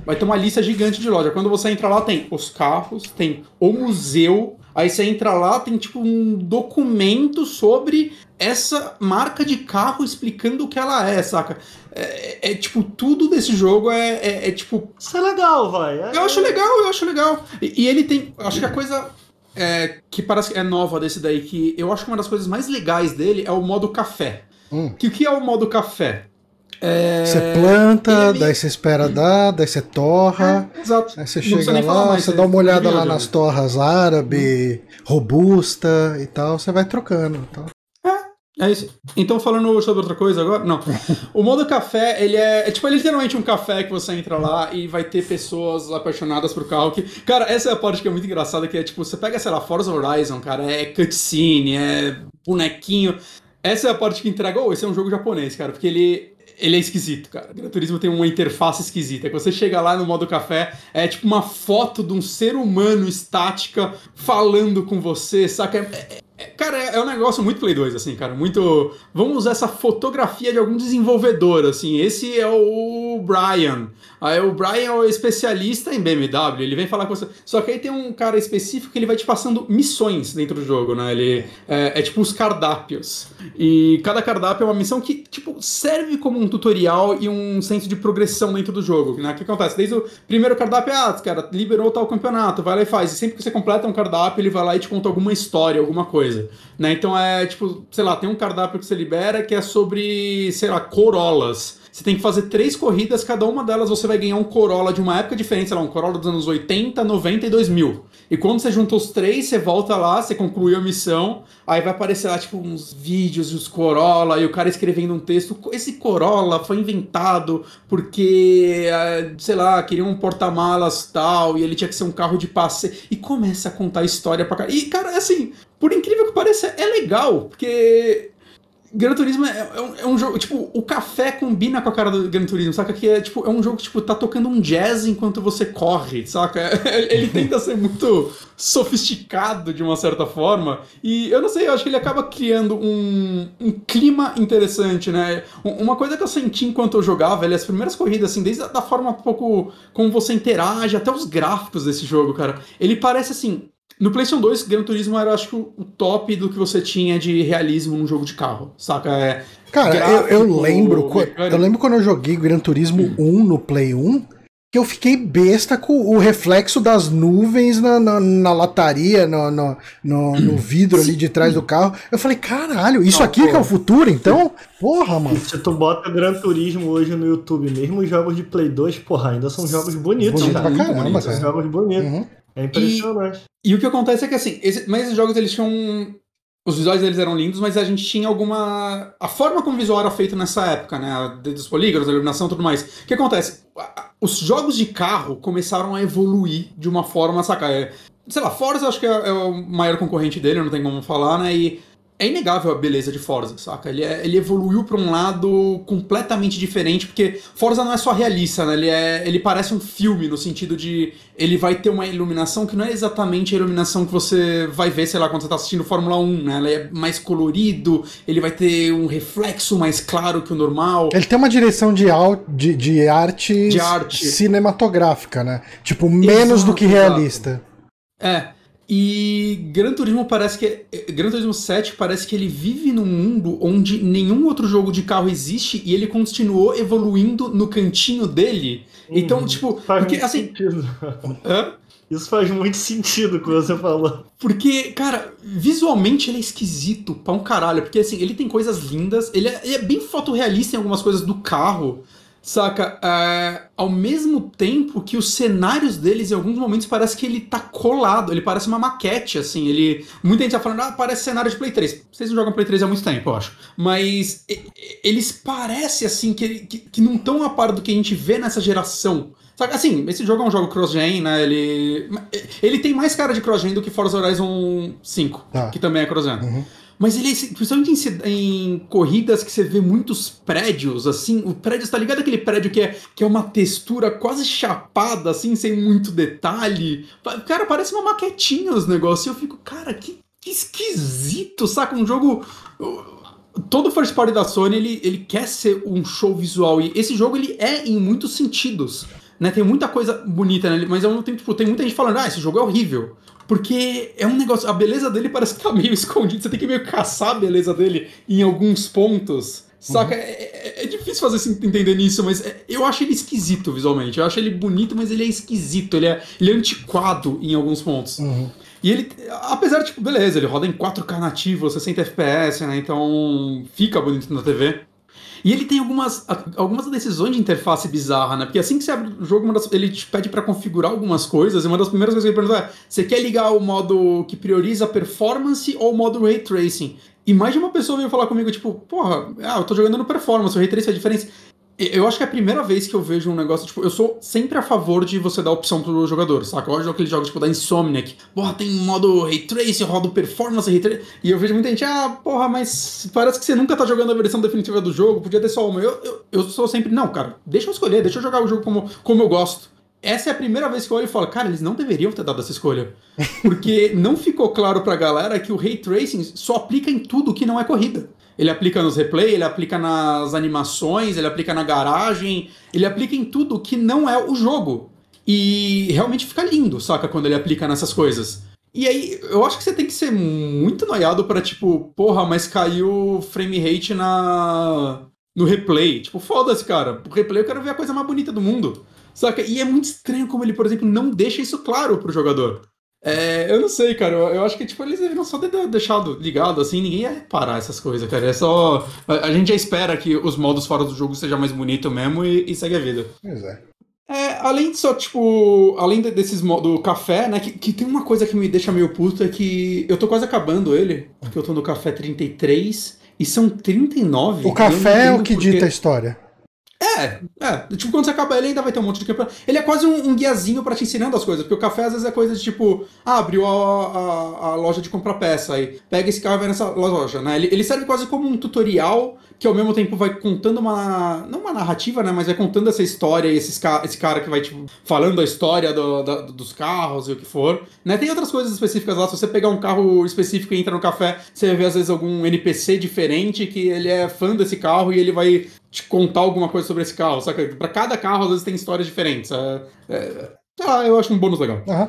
vai ter uma lista gigante de loja. Quando você entra lá, tem os carros, tem o museu. Aí você entra lá, tem tipo um documento sobre essa marca de carro explicando o que ela é, saca? É, é, tipo, tudo desse jogo é, é- é, tipo Isso é legal, vai. É- eu acho legal, eu acho legal. E, e ele tem. Acho que a coisa é, que parece que é nova desse daí, que eu acho que uma das coisas mais legais dele é o modo café. Hum. Que o que é o modo café? É, Você planta, ele- daí você espera dar, daí você torra. Exato. Aí você chega lá, você dá uma olhada lá nas torras árabe, robusta e tal, você vai trocando. Tal. É isso. Então, falando sobre outra coisa agora, não. O modo café, ele é, é tipo, é literalmente um café que você entra lá e vai ter pessoas apaixonadas por carro que... Cara, essa é a parte que é muito engraçada, que é tipo, você pega, sei lá, Forza Horizon, cara, é cutscene, é bonequinho. Essa é a parte que entrega, oh, esse é um jogo japonês, cara, porque ele... Ele é esquisito, cara. Gran Turismo tem uma interface esquisita. Quando você chega lá no modo café, é tipo uma foto de um ser humano estática falando com você, saca? É- é- Cara, é é um negócio muito Play 2, assim, cara. Muito. Vamos usar essa fotografia de algum desenvolvedor, assim. Esse é o Brian. Aí o Brian é o especialista em BMW, ele vem falar com você. Só que aí tem um cara específico que ele vai te passando missões dentro do jogo, né? Ele é, é tipo os cardápios. E cada cardápio é uma missão que, tipo, serve como um tutorial e um senso de progressão dentro do jogo. Né? O que acontece? Desde o primeiro cardápio, ah, cara, liberou tal campeonato, vai lá e faz. E sempre que você completa um cardápio, ele vai lá e te conta alguma história, alguma coisa. Né? Então é tipo, sei lá, tem um cardápio que você libera que é sobre, sei lá, Corollas. Você tem que fazer três corridas, cada uma delas você vai ganhar um Corolla de uma época diferente, sei lá, um Corolla dos anos 80, 90 e 2000. E quando você junta os três, você volta lá, você concluiu a missão, aí vai aparecer lá, tipo, uns vídeos dos Corolla, e o cara escrevendo um texto. Esse Corolla foi inventado porque, eh, sei lá, queria um porta-malas tal, e ele tinha que ser um carro de passeio. E começa a contar a história pra cá. E, cara, assim, por incrível que pareça, é legal, porque Gran Turismo é, é um, é um jogo, tipo, o café combina com a cara do Gran Turismo, saca? Que é, tipo, é um jogo que, tipo, tá tocando um jazz enquanto você corre, saca? Ele tenta ser muito sofisticado de uma certa forma, e eu não sei, eu acho que ele acaba criando um, um clima interessante, né? Um- Uma coisa que eu senti enquanto eu jogava, ele, as primeiras corridas, assim, desde a da forma um pouco como você interage, até os gráficos desse jogo, cara, ele parece, assim, no PlayStation 2, Gran Turismo era, acho que, o top do que você tinha de realismo num jogo de carro, saca? É, Cara, eu, eu gráfico, lembro. mecânico. Eu lembro quando eu joguei Gran Turismo 1 no Play 1, que eu fiquei besta com o reflexo das nuvens na, na, na lataria, no, no, no, no vidro ali de trás do carro. Eu falei, caralho, isso Não, aqui pô. que é o futuro, então? Porra, mano. Se tu bota Gran Turismo hoje no YouTube, mesmo os jogos de Play 2, porra, ainda são jogos bonitos, Bonito cara. pra caramba, bonito, São cara. jogos bonitos. Uhum. É impressionante. E o que acontece é que, assim, esse- mas esses jogos eles tinham os visuais deles eram lindos, mas a gente tinha alguma. A forma como o visual era feito nessa época, né? Dos polígonos, a iluminação e tudo mais. O que acontece? Os jogos de carro começaram a evoluir de uma forma, saca? É, sei lá, Forza acho que é, é, o maior concorrente dele, não tem como falar, né? E é inegável a beleza de Forza, saca? Ele, é, ele evoluiu para um lado completamente diferente, porque Forza não é só realista, né? Ele, é, ele parece um filme, no sentido de ele vai ter uma iluminação que não é exatamente a iluminação que você vai ver, sei lá, quando você tá assistindo Fórmula 1, né? Ele é mais colorido, ele vai ter um reflexo mais claro que o normal. Ele tem uma direção de, de, de arte, de arte cinematográfica, né? Tipo, menos exato, do que realista. É, e Gran Turismo parece que. Gran Turismo 7 parece que ele vive num mundo onde nenhum outro jogo de carro existe e ele continuou evoluindo no cantinho dele. Então, uhum. tipo. Faz porque, assim. Sentido. Hã? Isso faz muito sentido com você falou. Porque, cara, visualmente ele é esquisito pra um caralho. Porque, assim, ele tem coisas lindas, ele é, ele é bem fotorrealista em algumas coisas do carro. Saca? É, ao mesmo tempo que os cenários deles, em alguns momentos, parece que ele tá colado. Ele parece uma maquete, assim. Ele. Muita gente tá falando, ah, parece cenário de Play 3. Vocês não jogam Play 3 há muito tempo, eu acho. Mas eles parecem, assim, que, que, que não estão a par do que a gente vê nessa geração. Saca? Assim, esse jogo é um jogo cross-gen, né? Ele. Ele tem mais cara de cross-gen do que Forza Horizon 5, tá. que também é cross-gen. Uhum. Mas ele, principalmente em, em, corridas que você vê muitos prédios, assim, o prédio, tá ligado aquele prédio que é, que é uma textura quase chapada, assim, sem muito detalhe? Cara, parece uma maquetinha os negócios. E eu fico, cara, que, que esquisito, saca? Um jogo. Todo first party da Sony, ele, ele quer ser um show visual. E esse jogo, ele é em muitos sentidos. Né, tem muita coisa bonita, né? Mas ao mesmo tempo, tipo, tem muita gente falando, ah, esse jogo é horrível. Porque é um negócio. A beleza dele parece que tá meio escondida. Você tem que meio caçar a beleza dele em alguns pontos. Saca? Uhum. É, é, é, difícil fazer assim, entender nisso, mas é, eu acho ele esquisito visualmente. Eu acho ele bonito, mas ele é esquisito. Ele é, ele é antiquado em alguns pontos. Uhum. E ele, apesar de, tipo, beleza, ele roda em 4K nativo, 60 FPS, né? Então fica bonito na TV. E ele tem algumas, algumas decisões de interface bizarra, né? Porque assim que você abre o jogo, ele te pede para configurar algumas coisas, e uma das primeiras coisas que ele pergunta é: você quer ligar o modo que prioriza performance ou o modo ray tracing? E mais de uma pessoa veio falar comigo, tipo, porra, ah, eu tô jogando no performance, o ray tracing é diferença. Eu acho que é a primeira vez que eu vejo um negócio, tipo, eu sou sempre a favor de você dar opção pro jogador, saca? Eu gosto daqueles jogos, tipo, da Insomniac. Porra, tem modo Ray Tracing, rodo Performance, Ray Tracing. E eu vejo muita gente, ah, porra, mas parece que você nunca tá jogando a versão definitiva do jogo, podia ter só uma. Eu, eu, eu sou sempre, não, cara, deixa eu escolher, deixa eu jogar o jogo como, como eu gosto. Essa é a primeira vez que eu olho e falo, cara, eles não deveriam ter dado essa escolha. Porque não ficou claro pra galera que o Ray Tracing só aplica em tudo que não é corrida. Ele aplica nos replay, ele aplica nas animações, ele aplica na garagem, ele aplica em tudo que não é o jogo. E realmente fica lindo, saca? Quando ele aplica nessas coisas. E aí, eu acho que você tem que ser muito noiado para tipo, porra, mas caiu frame rate na no replay. Tipo, foda-se, cara. O replay eu quero ver a coisa mais bonita do mundo. Saca? E é muito estranho como ele, por exemplo, não deixa isso claro pro jogador. É, eu não sei, cara. Eu, eu, acho que tipo, eles deveriam só ter deixado ligado, assim, ninguém ia reparar essas coisas, cara. É só. A, a, gente já espera que os modos fora do jogo sejam mais bonito mesmo e, e segue a vida. Pois é. É, além disso, tipo, além desses do café, né, que, que, tem uma coisa que me deixa meio puto é que eu tô quase acabando ele, porque eu tô no café 33 e são 39. O café é o que porque... dita a história. É, é. Tipo, quando você acaba ele, ainda vai ter um monte de campeonato. Ele é quase um, um guiazinho para te ensinando as coisas. Porque o café às vezes é coisa de tipo, ah, abriu a, a, a, loja de comprar peça aí. Pega esse carro e vai nessa loja, né? Ele, ele serve quase como um tutorial que ao mesmo tempo vai contando uma. Não uma narrativa, né? Mas vai contando essa história e esses, esse cara que vai, tipo, falando a história do, da, dos carros e o que for. Né? Tem outras coisas específicas lá. Se você pegar um carro específico e entra no café, você ver às vezes algum NPC diferente que ele é fã desse carro e ele vai te contar alguma coisa sobre esse carro, saca? Pra cada carro, às vezes, tem histórias diferentes. É, é, eu acho um bônus legal. Uhum.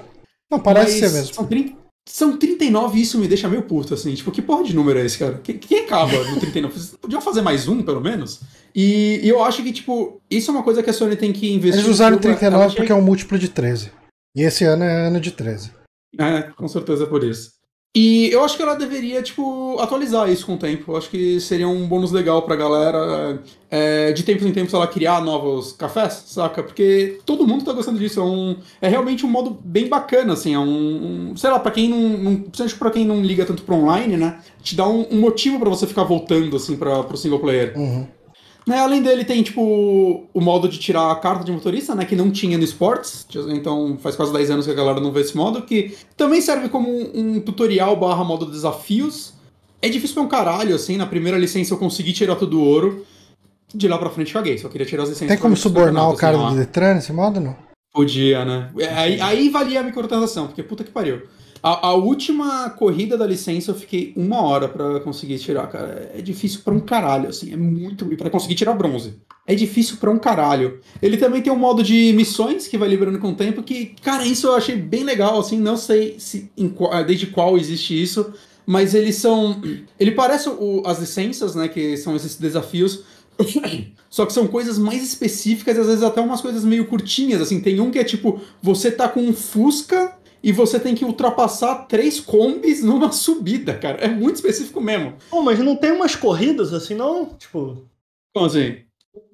Não, parece Mas ser mesmo. São, 30, são 39 e isso me deixa meio puto, assim. Tipo, que porra de número é esse, cara? Quem, quem acaba no 39? Vocês podiam fazer mais um, pelo menos? E, e, eu acho que, tipo, isso é uma coisa que a Sony tem que investir. Eles usaram 39 porque é um múltiplo de 13. E esse ano é ano de 13. É, com certeza é por isso. E eu acho que ela deveria, tipo, atualizar isso com o tempo. Eu acho que seria um bônus legal pra galera. É, de tempos em tempos ela criar novos cafés, saca? Porque todo mundo tá gostando disso. É, um, é realmente um modo bem bacana, assim. É um. um sei lá, pra quem não. não principalmente pra quem não liga tanto pro online, né? Te dá um, um motivo para você ficar voltando, assim, pra, pro single player. Uhum. Né, além dele, tem, tipo, o modo de tirar a carta de motorista, né? Que não tinha no Sports. Então faz quase 10 anos que a galera não vê esse modo. Que também serve como um, um tutorial barra modo desafios. É difícil pra um caralho, assim. Na primeira licença eu consegui tirar todo o ouro. De lá pra frente caguei, só queria tirar as licenças. Tem como subornar o cara assim, do Detran nesse modo, não? Podia, né? Aí, aí valia a microtransação, porque puta que pariu. A, a, última corrida da licença eu fiquei uma hora para conseguir tirar, cara. É difícil para um caralho, assim. É muito. E pra conseguir tirar bronze. É difícil para um caralho. Ele também tem um modo de missões que vai liberando com o tempo, que, cara, isso eu achei bem legal, assim. Não sei se em, desde qual existe isso, mas eles são. Ele parece o, as licenças, né? Que são esses desafios. Só que são coisas mais específicas às vezes até umas coisas meio curtinhas, assim. Tem um que é tipo, você tá com um Fusca e você tem que ultrapassar três combis numa subida, cara. É muito específico mesmo. Pô, mas não tem umas corridas assim, não? Tipo. Como assim?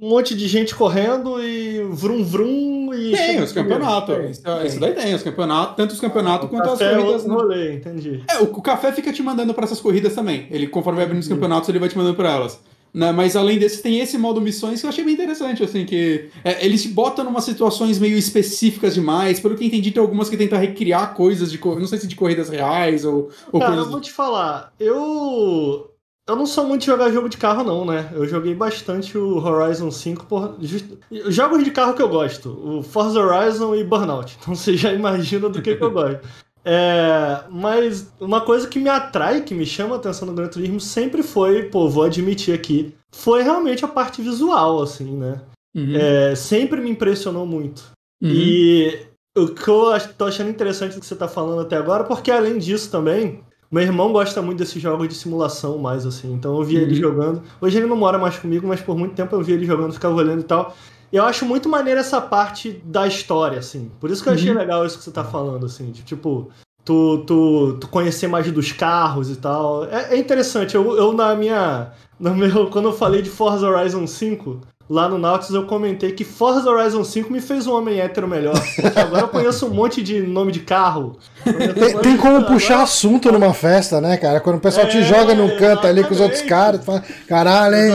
Um monte de gente correndo e vrum vrum e. Tem, os campeonatos. Isso, isso, daí tem, os campeonatos, tanto os campeonatos ah, quanto as é corridas. É rolê, entendi. É, o, o, café fica te mandando para essas corridas também. Ele, conforme vai abrindo os campeonatos, ele vai te mandando para elas. Né? Mas além desse, tem esse modo missões que eu achei bem interessante, assim, que é, eles te botam em situações meio específicas demais. Pelo que entendi, tem algumas que tentam recriar coisas de não sei se de corridas reais ou, ou Cara, coisas. eu vou te falar, eu. Eu não sou muito de jogar jogo de carro, não, né? Eu joguei bastante o Horizon 5 por. Just... Jogos de carro que eu gosto. O Forza Horizon e Burnout. Então você já imagina do que, que eu gosto. É, mas uma coisa que me atrai, que me chama a atenção no Gran Turismo sempre foi, pô, vou admitir aqui, foi realmente a parte visual, assim, né? Uhum. É, sempre me impressionou muito. Uhum. E o que eu tô achando interessante do que você tá falando até agora, porque além disso também, meu irmão gosta muito desses jogos de simulação mais, assim. Então eu via uhum. ele jogando. Hoje ele não mora mais comigo, mas por muito tempo eu via ele jogando, ficava olhando e tal. Eu acho muito maneiro essa parte da história, assim. Por isso que eu achei uhum. legal isso que você tá falando, assim. De, tipo, tu, tu, tu conhecer mais dos carros e tal. É, é interessante. Eu, eu, na minha. No meu, quando eu falei de Forza Horizon 5, lá no Nautilus eu comentei que Forza Horizon 5 me fez um homem hétero melhor. agora eu conheço um monte de nome de carro. Tem, tem como agora... puxar assunto numa festa, né, cara? Quando o pessoal é, te joga num canto ali com os outros caras, tu fala, caralho, hein?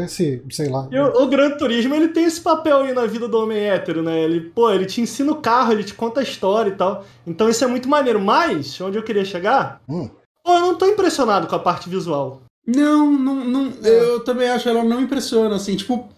É, esse, sei lá. E o, o Gran Turismo, ele tem esse papel aí na vida do homem hétero, né? Ele, pô, ele te ensina o carro, ele te conta a história e tal. Então isso é muito maneiro. Mas, onde eu queria chegar, hum. pô, eu não tô impressionado com a parte visual. Não, não, não. É. Eu também acho ela não impressiona, assim, tipo.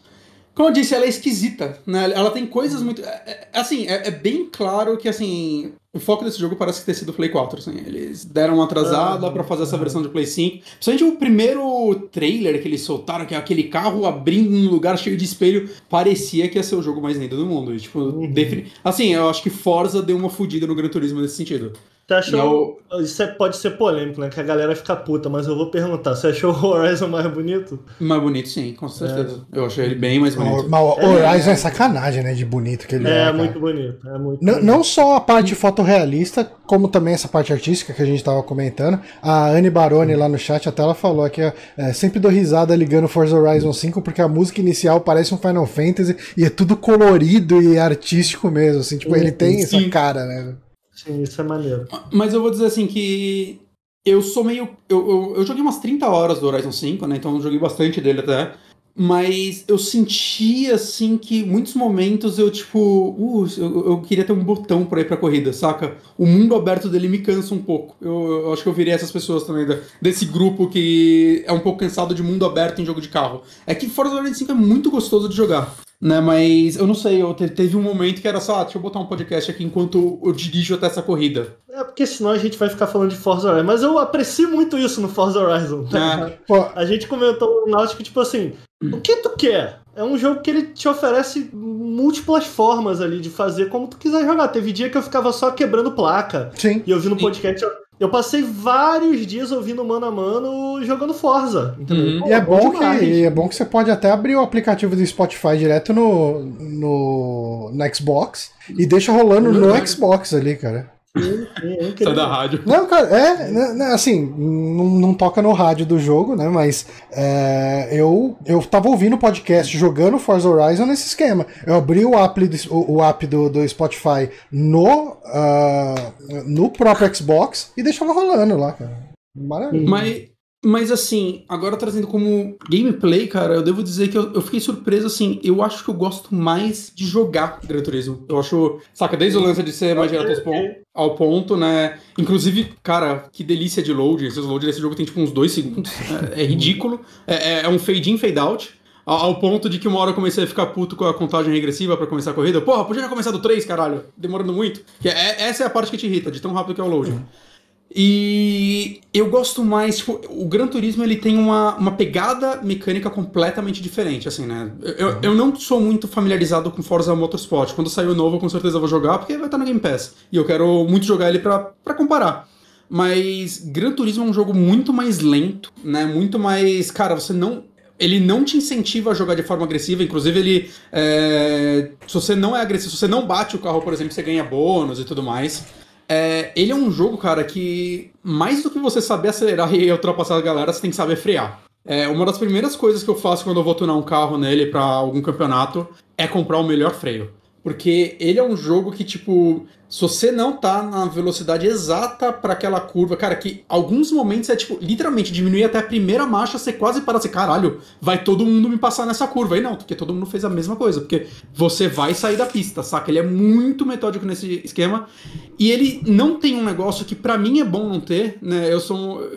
Como eu disse, ela é esquisita, né? Ela tem coisas muito. É, é, assim, é, é, bem claro que, assim. O foco desse jogo parece ter sido o Play 4, assim. Eles deram uma atrasada uhum. para fazer essa versão de Play 5. Principalmente o primeiro trailer que eles soltaram, que é aquele carro abrindo um lugar cheio de espelho, parecia que ia ser o jogo mais lindo do mundo. E, tipo, uhum. defini... Assim, eu acho que Forza deu uma fodida no Gran Turismo nesse sentido. Você achou. Eu... Isso é, pode ser polêmico, né? Que a galera fica puta, mas eu vou perguntar. Você achou o Horizon mais bonito? Mais bonito, sim, com certeza. É. Eu achei ele bem mais bonito. Mas o Horizon é... é sacanagem, né? De bonito que ele é. É, muito bonito. É muito não, bonito. não só a parte fotorrealista, como também essa parte artística que a gente tava comentando. A Anne Baroni lá no chat até ela falou que é, sempre dou risada ligando Forza Horizon 5 porque a música inicial parece um Final Fantasy e é tudo colorido e artístico mesmo. Assim, tipo, ele tem sim. essa cara, né? Sim, isso é maneiro. Mas eu vou dizer assim que eu sou meio. Eu, eu, eu, joguei umas 30 horas do Horizon 5, né? Então eu joguei bastante dele até. Mas eu senti, assim, que muitos momentos eu, tipo, uh, eu, eu queria ter um botão pra ir pra corrida, saca? O mundo aberto dele me cansa um pouco. Eu, eu acho que eu virei essas pessoas também, da, desse grupo que é um pouco cansado de mundo aberto em jogo de carro. É que Forza Horizon 5 é muito gostoso de jogar né? Mas eu não sei, eu te, teve um momento que era só, ah, deixa eu botar um podcast aqui enquanto eu dirijo até essa corrida. É, porque senão a gente vai ficar falando de Forza Horizon. Mas eu aprecio muito isso no Forza Horizon. Tá? É. A gente comentou no Náutico, tipo assim, o que tu quer? É um jogo que ele te oferece múltiplas formas ali de fazer como tu quiser jogar. Teve dia que eu ficava só quebrando placa. Sim. E eu vi no podcast, eu passei vários dias ouvindo mano a mano jogando Forza. Uhum. E é bom, que, é bom que você pode até abrir o aplicativo do Spotify direto no, no, no Xbox e deixa rolando uhum. no Xbox ali, cara. Sai da rádio. Não, cara, é, né, né, assim, não, não toca no rádio do jogo, né? Mas é, eu, eu tava ouvindo o podcast jogando Forza Horizon nesse esquema. Eu abri o app do, o, o app do, do Spotify no, ah, no próprio Xbox e deixava rolando lá, cara. Maravilha. Mas, mas assim, agora trazendo como gameplay, cara, eu devo dizer que eu, eu fiquei surpreso, assim, eu acho que eu gosto mais de jogar Gran Turismo. Eu acho, saca, desde o lance de ser mais direto ao ponto, né? Inclusive, cara, que delícia de load. Esses load desse jogo tem tipo uns dois segundos. É, é ridículo. É, é- é um fade in, fade out. Ao, ponto de que uma hora eu comecei a ficar puto com a contagem regressiva pra começar a corrida. Porra, podia já começar do 3, caralho. Demorando muito. Que é- essa é a parte que te irrita, de tão rápido que é o load. E eu gosto mais, tipo, o Gran Turismo ele tem uma, uma pegada mecânica completamente diferente, assim, né? Eu, eu não sou muito familiarizado com Forza Motorsport. Quando sair o novo, eu com certeza vou jogar, porque vai estar no Game Pass. E eu quero muito jogar ele pra, pra comparar. Mas Gran Turismo é um jogo muito mais lento, né? Muito mais. Cara, você não. Ele não te incentiva a jogar de forma agressiva, inclusive ele. é, Se você não é agressivo, se você não bate o carro, por exemplo, você ganha bônus e tudo mais. É, ele é um jogo, cara, que mais do que você saber acelerar e ultrapassar a galera, você tem que saber frear. É, uma das primeiras coisas que eu faço quando eu vou tunar um carro nele pra algum campeonato é comprar o melhor freio. Porque ele é um jogo que, tipo, se você não tá na velocidade exata pra aquela curva, cara, que alguns momentos é, tipo, literalmente diminuir até a primeira marcha, você quase para assim, caralho, vai todo mundo me passar nessa curva. Aí não, porque todo mundo fez a mesma coisa, porque você vai sair da pista, saca? Ele é muito metódico nesse esquema. E ele não tem um negócio que pra mim é bom não ter, né? Eu sou um,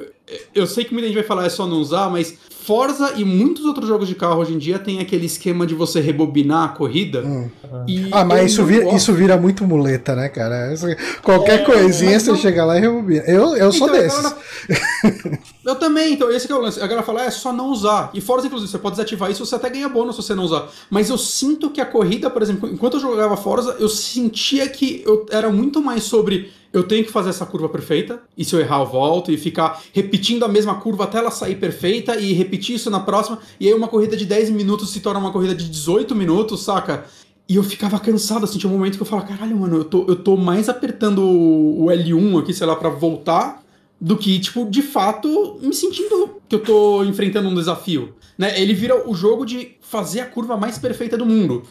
eu sei que muita gente vai falar é só não usar, mas Forza e muitos outros jogos de carro hoje em dia tem aquele esquema de você rebobinar a corrida. Hum. e Ah, mas isso vira, isso vira muito muleta, né, cara? Qualquer É, coisinha você não- chega lá e rebobina. Eu, eu sou Então, a desses. galera- Eu também, então esse é o lance. A galera fala, "Ah, é só não usar. E Forza, inclusive, você pode desativar isso, você até ganha bônus se você não usar. Mas eu sinto que a corrida, por exemplo, enquanto eu jogava Forza, eu sentia que eu era muito mais sobre eu tenho que fazer essa curva perfeita, e se eu errar eu volto, e ficar repetindo a mesma curva até ela sair perfeita, e repetir isso na próxima, e aí uma corrida de 10 minutos se torna uma corrida de 18 minutos, saca? E eu ficava cansado, assim, tinha um momento que eu falava, caralho, mano, eu tô, eu tô mais apertando o o L1 aqui, sei lá, pra voltar, do que, tipo, de fato, me sentindo que eu tô enfrentando um desafio. Né? Ele vira o jogo de fazer a curva mais perfeita do mundo.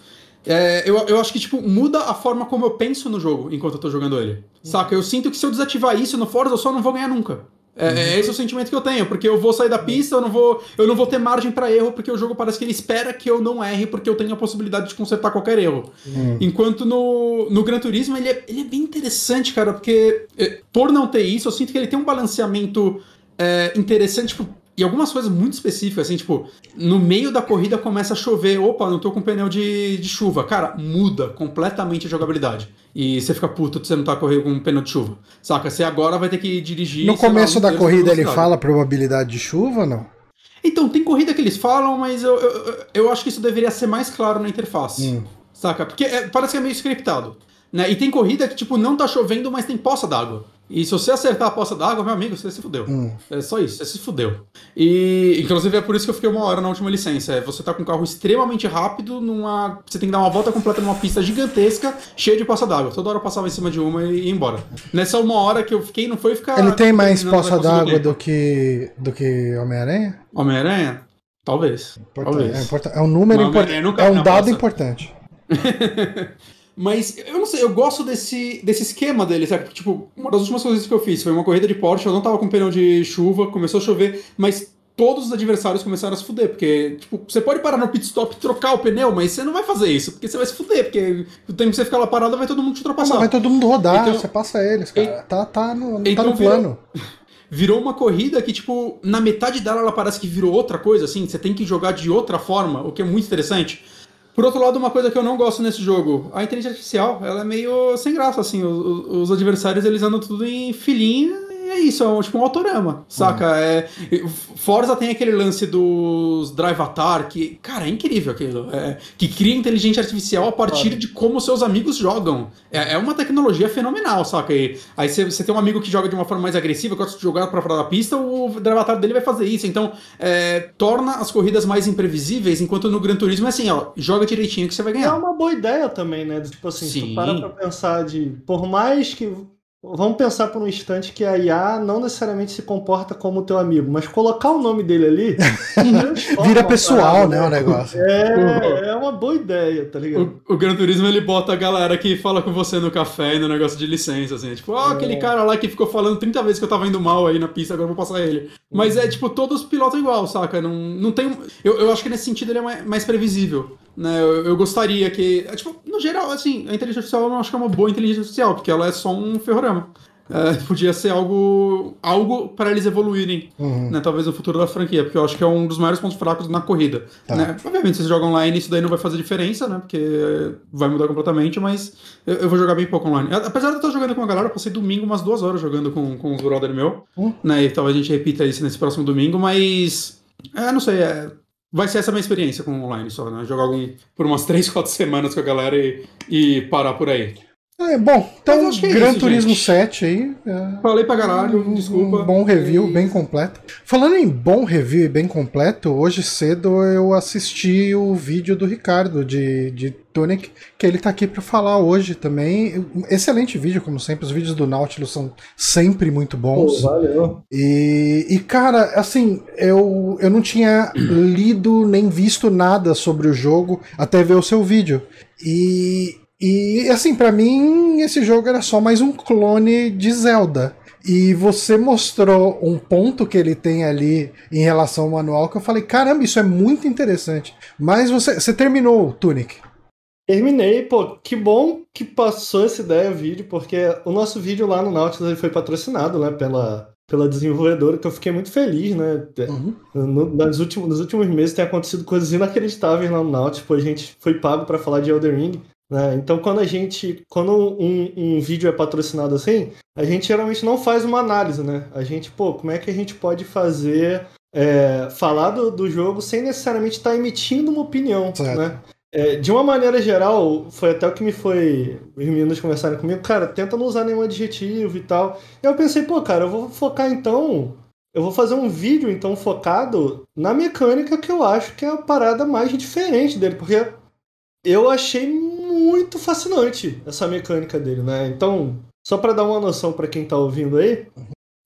É, eu, eu acho que, tipo, muda a forma como eu penso no jogo enquanto eu tô jogando ele. Saca? Eu sinto que se eu desativar isso no Forza, eu só não vou ganhar nunca. É, é esse o sentimento que eu tenho, porque eu vou sair da pista, eu não vou, eu não vou ter margem pra erro, porque o jogo parece que ele espera que eu não erre, porque eu tenho a possibilidade de consertar qualquer erro. Enquanto no, no Gran Turismo ele é, ele é bem interessante, cara, porque é, por não ter isso, eu sinto que ele tem um balanceamento é, interessante, tipo, e algumas coisas muito específicas, assim, tipo, no meio da corrida começa a chover, opa, não tô com pneu de, de chuva. Cara, muda completamente a jogabilidade. E você fica puto que você não tá correndo com um pneu de chuva. Saca? Você agora vai ter que dirigir. No lá, começo um da corrida ele fala probabilidade de chuva ou não? Então, tem corrida que eles falam, mas eu, eu, eu- eu acho que isso deveria ser mais claro na interface. Hum. Saca? Porque é- parece que é meio scriptado. Né? E tem corrida que, tipo, não tá chovendo, mas tem poça d'água. E se você acertar a poça d'água, meu amigo, você se fudeu. Hum. É só isso, você se fudeu. E, inclusive, é por isso que eu fiquei uma hora na última licença. É, você tá com um carro extremamente rápido, numa. Você tem que dar uma volta completa numa pista gigantesca, cheia de poça d'água. Toda hora eu passava em cima de uma e ia embora. Nessa uma hora que eu fiquei, não foi ficar. Ele tem mais poça d'água do que, do que Homem-Aranha? Homem-Aranha? Talvez. Importante. Talvez. É, é um número importante. É um dado poça. importante. Mas eu não sei, eu gosto desse, desse esquema dele, sabe? Tipo, uma das últimas coisas que eu fiz foi uma corrida de Porsche, eu não tava com pneu de chuva, começou a chover, mas todos os adversários começaram a se fuder, porque, tipo, você pode parar no pit stop e trocar o pneu, mas você não vai fazer isso, porque você vai se fuder, porque o tempo que você ficar lá parado vai todo mundo te ultrapassar. vai todo mundo rodar, Então- você passa eles, cara. Tá, tá no, não tá Então no virou- plano. virou uma corrida que, tipo, na metade dela ela parece que virou outra coisa, assim, você tem que jogar de outra forma, o que é muito interessante. Por outro lado, uma coisa que eu não gosto nesse jogo, a inteligência artificial, ela é meio sem graça, assim, o- o- os, adversários eles andam tudo em filinha e é isso, é um, tipo um autorama, saca? É, Forza tem aquele lance dos Drive Avatar, que, cara, é incrível aquilo, é, que cria inteligência artificial a partir de como seus amigos jogam. É, é uma tecnologia fenomenal, saca? E aí você tem um amigo que joga de uma forma mais agressiva, gosta de jogar pra fora da pista, o Drive Avatar dele vai fazer isso. Então, é, torna as corridas mais imprevisíveis, enquanto no Gran Turismo é assim, ó, joga direitinho que você vai É ganhar. uma boa ideia também, né? Tipo assim, se Sim. tu para pra pensar de. Por mais que vamos pensar por um instante que a IA não necessariamente se comporta como teu amigo, mas colocar o nome dele ali vira pessoal, né, o negócio. É, é uma boa ideia, tá ligado? O, o Gran Turismo ele bota a galera que fala com você no café e no negócio de licença, assim, tipo, ó, oh, aquele é. cara lá que ficou falando 30 vezes que eu tava indo mal aí na pista, agora eu vou passar ele. Mas uhum. é tipo, todos pilotam igual, saca? Não, não tem. Eu, eu acho que nesse sentido ele é mais previsível. Né, eu, eu, gostaria que. É, tipo, no geral, assim, a inteligência artificial eu não acho que é uma boa inteligência artificial, porque ela é só um ferrorama. É, podia ser algo algo para eles evoluírem, uhum. né, talvez no futuro da franquia, porque eu acho que é um dos maiores pontos fracos na corrida. Tá. Né? Obviamente, se você joga online, isso daí não vai fazer diferença, né? Porque vai mudar completamente, mas eu, eu, vou jogar bem pouco online. Apesar de eu estar jogando com a galera, eu passei domingo umas duas horas jogando com, com os brother meu, uhum. né? E talvez a gente repita isso nesse próximo domingo, mas. É, não sei, é, vai ser essa minha experiência com online só, né? Jogar algum, por umas 3, 4 semanas com a galera e, e parar por aí. É, bom, então é Gran isso, Turismo gente. 7 aí. É... Falei pra caralho, um, desculpa. Um bom review, bem completo. Falando em bom review e bem completo, hoje cedo eu assisti o vídeo do Ricardo de, de Tunic, que ele tá aqui para falar hoje também. Excelente vídeo, como sempre. Os vídeos do Nautilus são sempre muito bons. Pô, valeu. E, e, cara, assim, eu, eu não tinha lido nem visto nada sobre o jogo até ver o seu vídeo. E e assim, para mim, esse jogo era só mais um clone de Zelda. E você mostrou um ponto que ele tem ali em relação ao manual que eu falei, caramba, isso é muito interessante. Mas você, você terminou o Tunic? Terminei, pô, que bom que passou essa ideia o vídeo, porque o nosso vídeo lá no Nautilus ele foi patrocinado, né, pela, pela desenvolvedora, que eu fiquei muito feliz, né? Uhum. No, nos, últimos, nos últimos meses tem acontecido coisas inacreditáveis lá no Nautilus, tipo, a gente foi pago para falar de Elden Ring, né? Então, quando a gente, quando um, um, vídeo é patrocinado assim, a gente geralmente não faz uma análise, né? A gente, pô, como é que a gente pode fazer é, falar do, do, jogo sem necessariamente estar tá emitindo uma opinião, certo. né? É, de uma maneira geral, foi até o que me foi. Os meninos conversaram comigo, cara, tenta não usar nenhum adjetivo e tal. E eu pensei, pô, cara, eu vou focar então. Eu vou fazer um vídeo então focado na mecânica que eu acho que é a parada mais diferente dele, porque eu achei muito fascinante essa mecânica dele, né? Então, só para dar uma noção para quem tá ouvindo aí,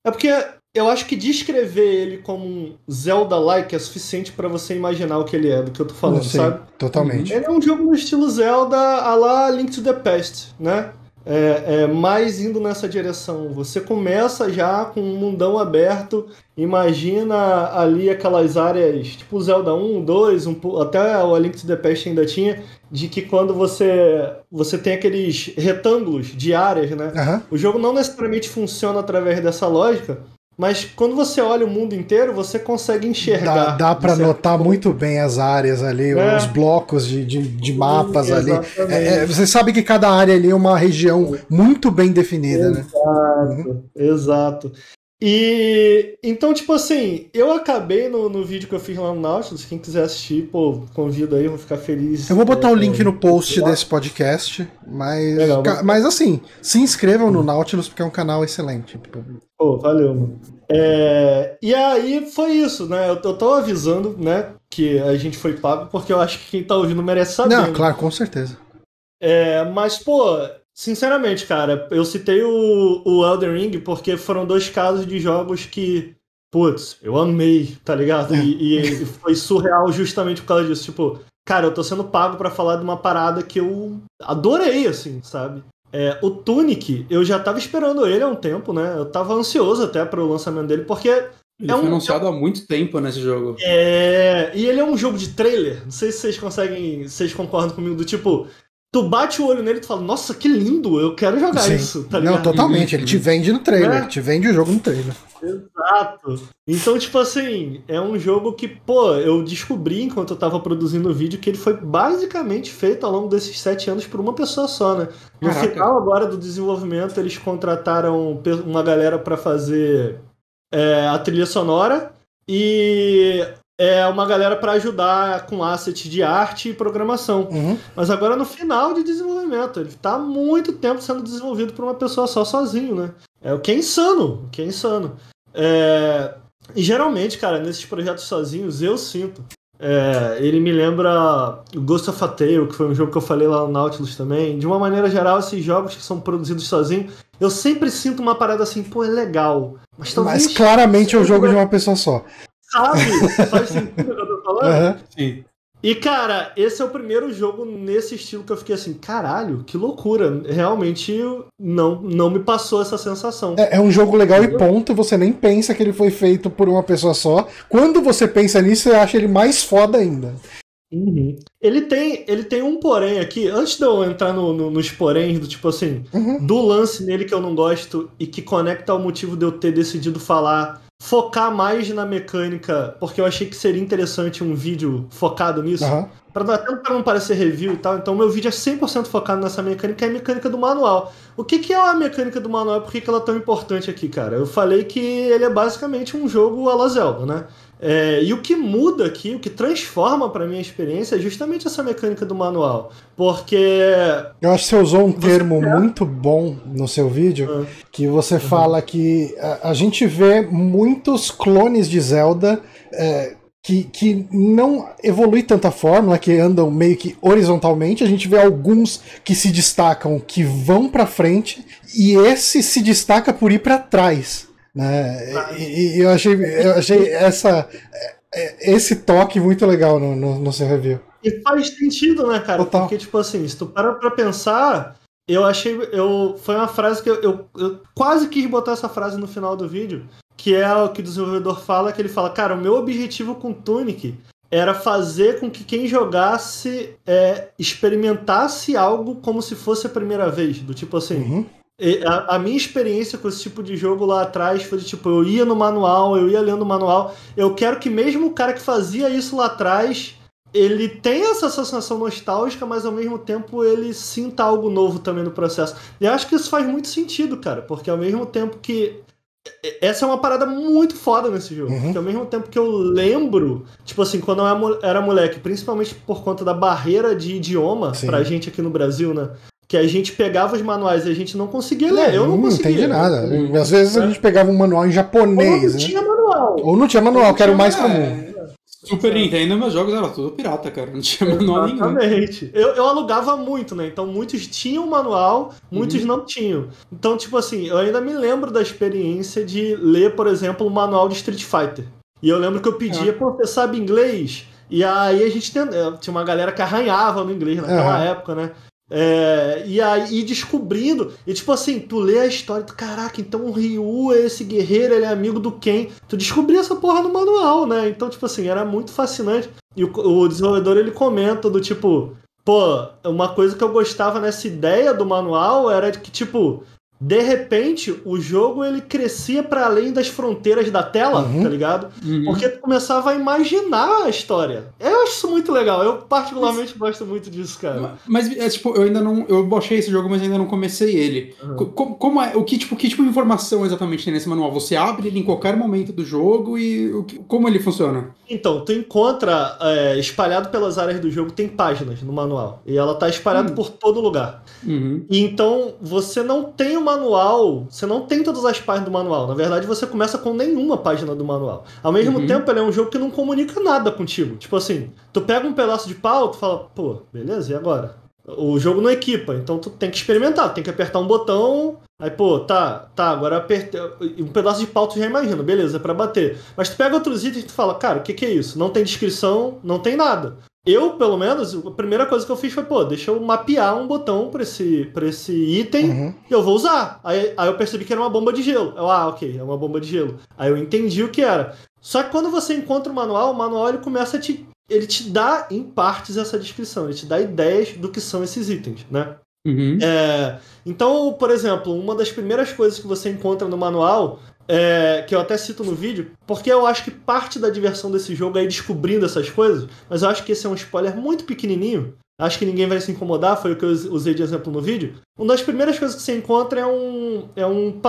é porque eu acho que descrever ele como um Zelda-like é suficiente para você imaginar o que ele é, do que eu tô falando, sei, sabe? Totalmente. Ele é um jogo no estilo Zelda a la Link to the Past, né? É, é, mais indo nessa direção. Você começa já com um mundão aberto, imagina ali aquelas áreas tipo Zelda 1, 2, um, até o A Link to the Past ainda tinha, de que quando você você tem aqueles retângulos de áreas, né? Uhum. O jogo não necessariamente funciona através dessa lógica, mas quando você olha o mundo inteiro, você consegue enxergar. Dá, dá para notar muito bem as áreas ali, é. os blocos de, de, de mapas Sim, ali. É, é, você sabe que cada área ali é uma região muito bem definida, exato, né? Uhum. Exato. E então, tipo assim, eu acabei no, no vídeo que eu fiz lá no Nautilus. Quem quiser assistir, pô, convido aí, eu vou ficar feliz. Eu vou botar é, o link no post desse podcast, mas, Legal, mas assim, se inscrevam no Nautilus porque é um canal excelente. Pô, valeu, mano. É, e aí foi isso, né? Eu, eu tô avisando, né, que a gente foi pago, porque eu acho que quem tá ouvindo merece saber. Não, né? claro, com certeza. É, mas, pô, Sinceramente, cara, eu citei o, o Elden Ring porque foram dois casos de jogos que, putz, eu amei, tá ligado? E, e foi surreal justamente por causa disso. Tipo, cara, eu tô sendo pago para falar de uma parada que eu adorei, assim, sabe? É, o Tunic, eu já tava esperando ele há um tempo, né? Eu tava ansioso até para o lançamento dele, porque. Ele é foi um, anunciado há muito tempo nesse jogo. É. E ele é um jogo de trailer. Não sei se vocês conseguem. Vocês concordam comigo do tipo tu bate o olho nele e tu fala, nossa, que lindo, eu quero jogar Sim. isso. Tá Não, totalmente, ele te vende no trailer, é. te vende o jogo no trailer. Exato. Então, tipo assim, é um jogo que, pô, eu descobri enquanto eu tava produzindo o vídeo que ele foi basicamente feito ao longo desses sete anos por uma pessoa só, né? No Caraca. final agora do desenvolvimento, eles contrataram uma galera para fazer é, a trilha sonora e é uma galera para ajudar com assets de arte e programação. Uhum. Mas agora no final de desenvolvimento, ele está há muito tempo sendo desenvolvido por uma pessoa só sozinho, né? É o que é insano, o que é insano. É... E geralmente, cara, nesses projetos sozinhos, eu sinto É, ele me lembra Ghost of a Tale, que foi um jogo que eu falei lá no Nautilus também. De uma maneira geral, esses jogos que são produzidos sozinhos, eu sempre sinto uma parada assim, pô, é legal. Mas, talvez Mas claramente é o jogo de uma pessoa só. Sabe? Faz sentido o que eu tô falando? Aham. Sim. E, cara, esse é o primeiro jogo nesse estilo que eu fiquei assim, caralho, que loucura. Realmente não, não me passou essa sensação. É, é um jogo legal e ponto. Você nem pensa que ele foi feito por uma pessoa só. Quando você pensa nisso, você acha ele mais foda ainda. Uhum. Ele, tem, ele tem um porém aqui, antes de eu entrar no, no- nos poréns, do tipo assim, Uhum. do lance nele que eu não gosto e que conecta ao motivo de eu ter decidido falar, focar mais na mecânica, porque eu achei que seria interessante um vídeo focado nisso. Aham. Pra, não- até para não parecer review e tal, então meu vídeo é 100% focado nessa mecânica, é a mecânica do manual. O que, que é a mecânica do manual e por que, que ela é tão importante aqui, cara? Eu falei que ele é basicamente um jogo à la Zelda, né? É, e o que muda aqui, o que transforma pra minha experiência é justamente essa mecânica do manual. Porque. Eu acho que você usou um Você termo quer? muito bom no seu vídeo, Ah, que você fala que a, a gente vê muitos clones de Zelda é, que, que não evolui tanto a fórmula, que andam meio que horizontalmente. A gente vê alguns que se destacam, que vão pra frente, e esse se destaca por ir pra trás. Né? E, e eu achei, eu achei essa, é, esse toque muito legal no, no, no seu review. E faz sentido, né, cara? Total. Porque, tipo assim, se tu para pra pensar, eu achei. Eu, foi uma frase que eu, eu, eu quase quis botar essa frase no final do vídeo, que é o que o desenvolvedor fala, que ele fala, cara, o meu objetivo com Tunic era fazer com que quem jogasse é, experimentasse algo como se fosse a primeira vez. Do tipo assim, Uhum. A, a minha experiência com esse tipo de jogo lá atrás foi de tipo, eu ia no manual, eu ia lendo o manual. Eu quero que mesmo o cara que fazia isso lá atrás, ele tenha essa sensação nostálgica, mas ao mesmo tempo ele sinta algo novo também no processo. E acho que isso faz muito sentido, cara, porque ao mesmo tempo que. Essa é uma parada muito foda nesse jogo. Uhum. Porque ao mesmo tempo que eu lembro, tipo assim, quando eu era moleque, principalmente por conta da barreira de idioma Sim. pra gente aqui no Brasil, né? Que a gente pegava os manuais e a gente não conseguia ler. Eu não não conseguia. entendi nada. Eu- Às vezes a gente pegava um manual em Ou japonês, não né? tinha manual. Ou não tinha manual, que era o mais É, comum. Super Nintendo, meus jogos eram tudo pirata, cara. Não tinha manual nenhum. Exatamente. Eu, eu alugava muito, né? Então muitos tinham manual, muitos Uhum. não tinham. Então, tipo assim, eu ainda me lembro da experiência de ler, por exemplo, o manual de Street Fighter. E eu lembro que eu pedia, pô, você sabe inglês? E aí a gente tem, eh, tinha uma galera que arranhava no inglês naquela Aham. época, né? É, e aí descobrindo, e tipo assim, tu lê a história, tu, caraca, então o Ryu é esse guerreiro, ele é amigo do Ken. Tu descobria essa porra no manual, né? Então, tipo assim, era muito fascinante. E o, o desenvolvedor ele comenta do tipo, pô, uma coisa que eu gostava nessa ideia do manual era que, tipo, de repente o jogo ele crescia para além das fronteiras da tela, Uhum. tá ligado? Uhum. Porque tu começava a imaginar a história. Eu acho isso muito legal. Eu particularmente gosto muito disso, cara. Mas, é, tipo, eu ainda não. Eu baixei esse jogo, mas ainda não comecei ele. Uhum. Co- Como, como é. O que tipo, que tipo de informação exatamente tem nesse manual? Você abre ele em qualquer momento do jogo e o que- como ele funciona? Então, tu encontra é, espalhado pelas áreas do jogo, tem páginas no manual. E ela tá espalhada Hum. por todo lugar. Uhum. E então, você não tem o manual, você não tem todas as páginas do manual. Na verdade, você começa com nenhuma página do manual. Ao mesmo Uhum. tempo, ele é um jogo que não comunica nada contigo. Tipo assim, tu pega um pedaço de pau, tu fala, pô, beleza, e agora? O jogo não equipa, então tu tem que experimentar, tem que apertar um botão. Aí, pô, tá, tá, agora apertei. Um pedaço de pau tu já imagina, beleza, é pra bater. Mas tu pega outros itens e tu fala, cara, o que, que é isso? Não tem descrição, não tem nada. Eu, pelo menos, a primeira coisa que eu fiz foi, pô, deixa eu mapear um botão pra esse, pra esse item Uhum. e eu vou usar. Aí, aí eu percebi que era uma bomba de gelo. Eu, ah, ok, é uma bomba de gelo. Aí eu entendi o que era. Só que quando você encontra o manual, o manual ele começa a te. Ele te dá, em partes, essa descrição. Ele te dá ideias do que são esses itens, né? Uhum. É, então, por exemplo, uma das primeiras coisas que você encontra no manual, é, que eu até cito no vídeo, porque eu acho que parte da diversão desse jogo é ir descobrindo essas coisas, mas eu acho que esse é um spoiler muito pequenininho. Acho que ninguém vai se incomodar, foi o que eu usei de exemplo no vídeo. Uma das primeiras coisas que você encontra é, um, é um,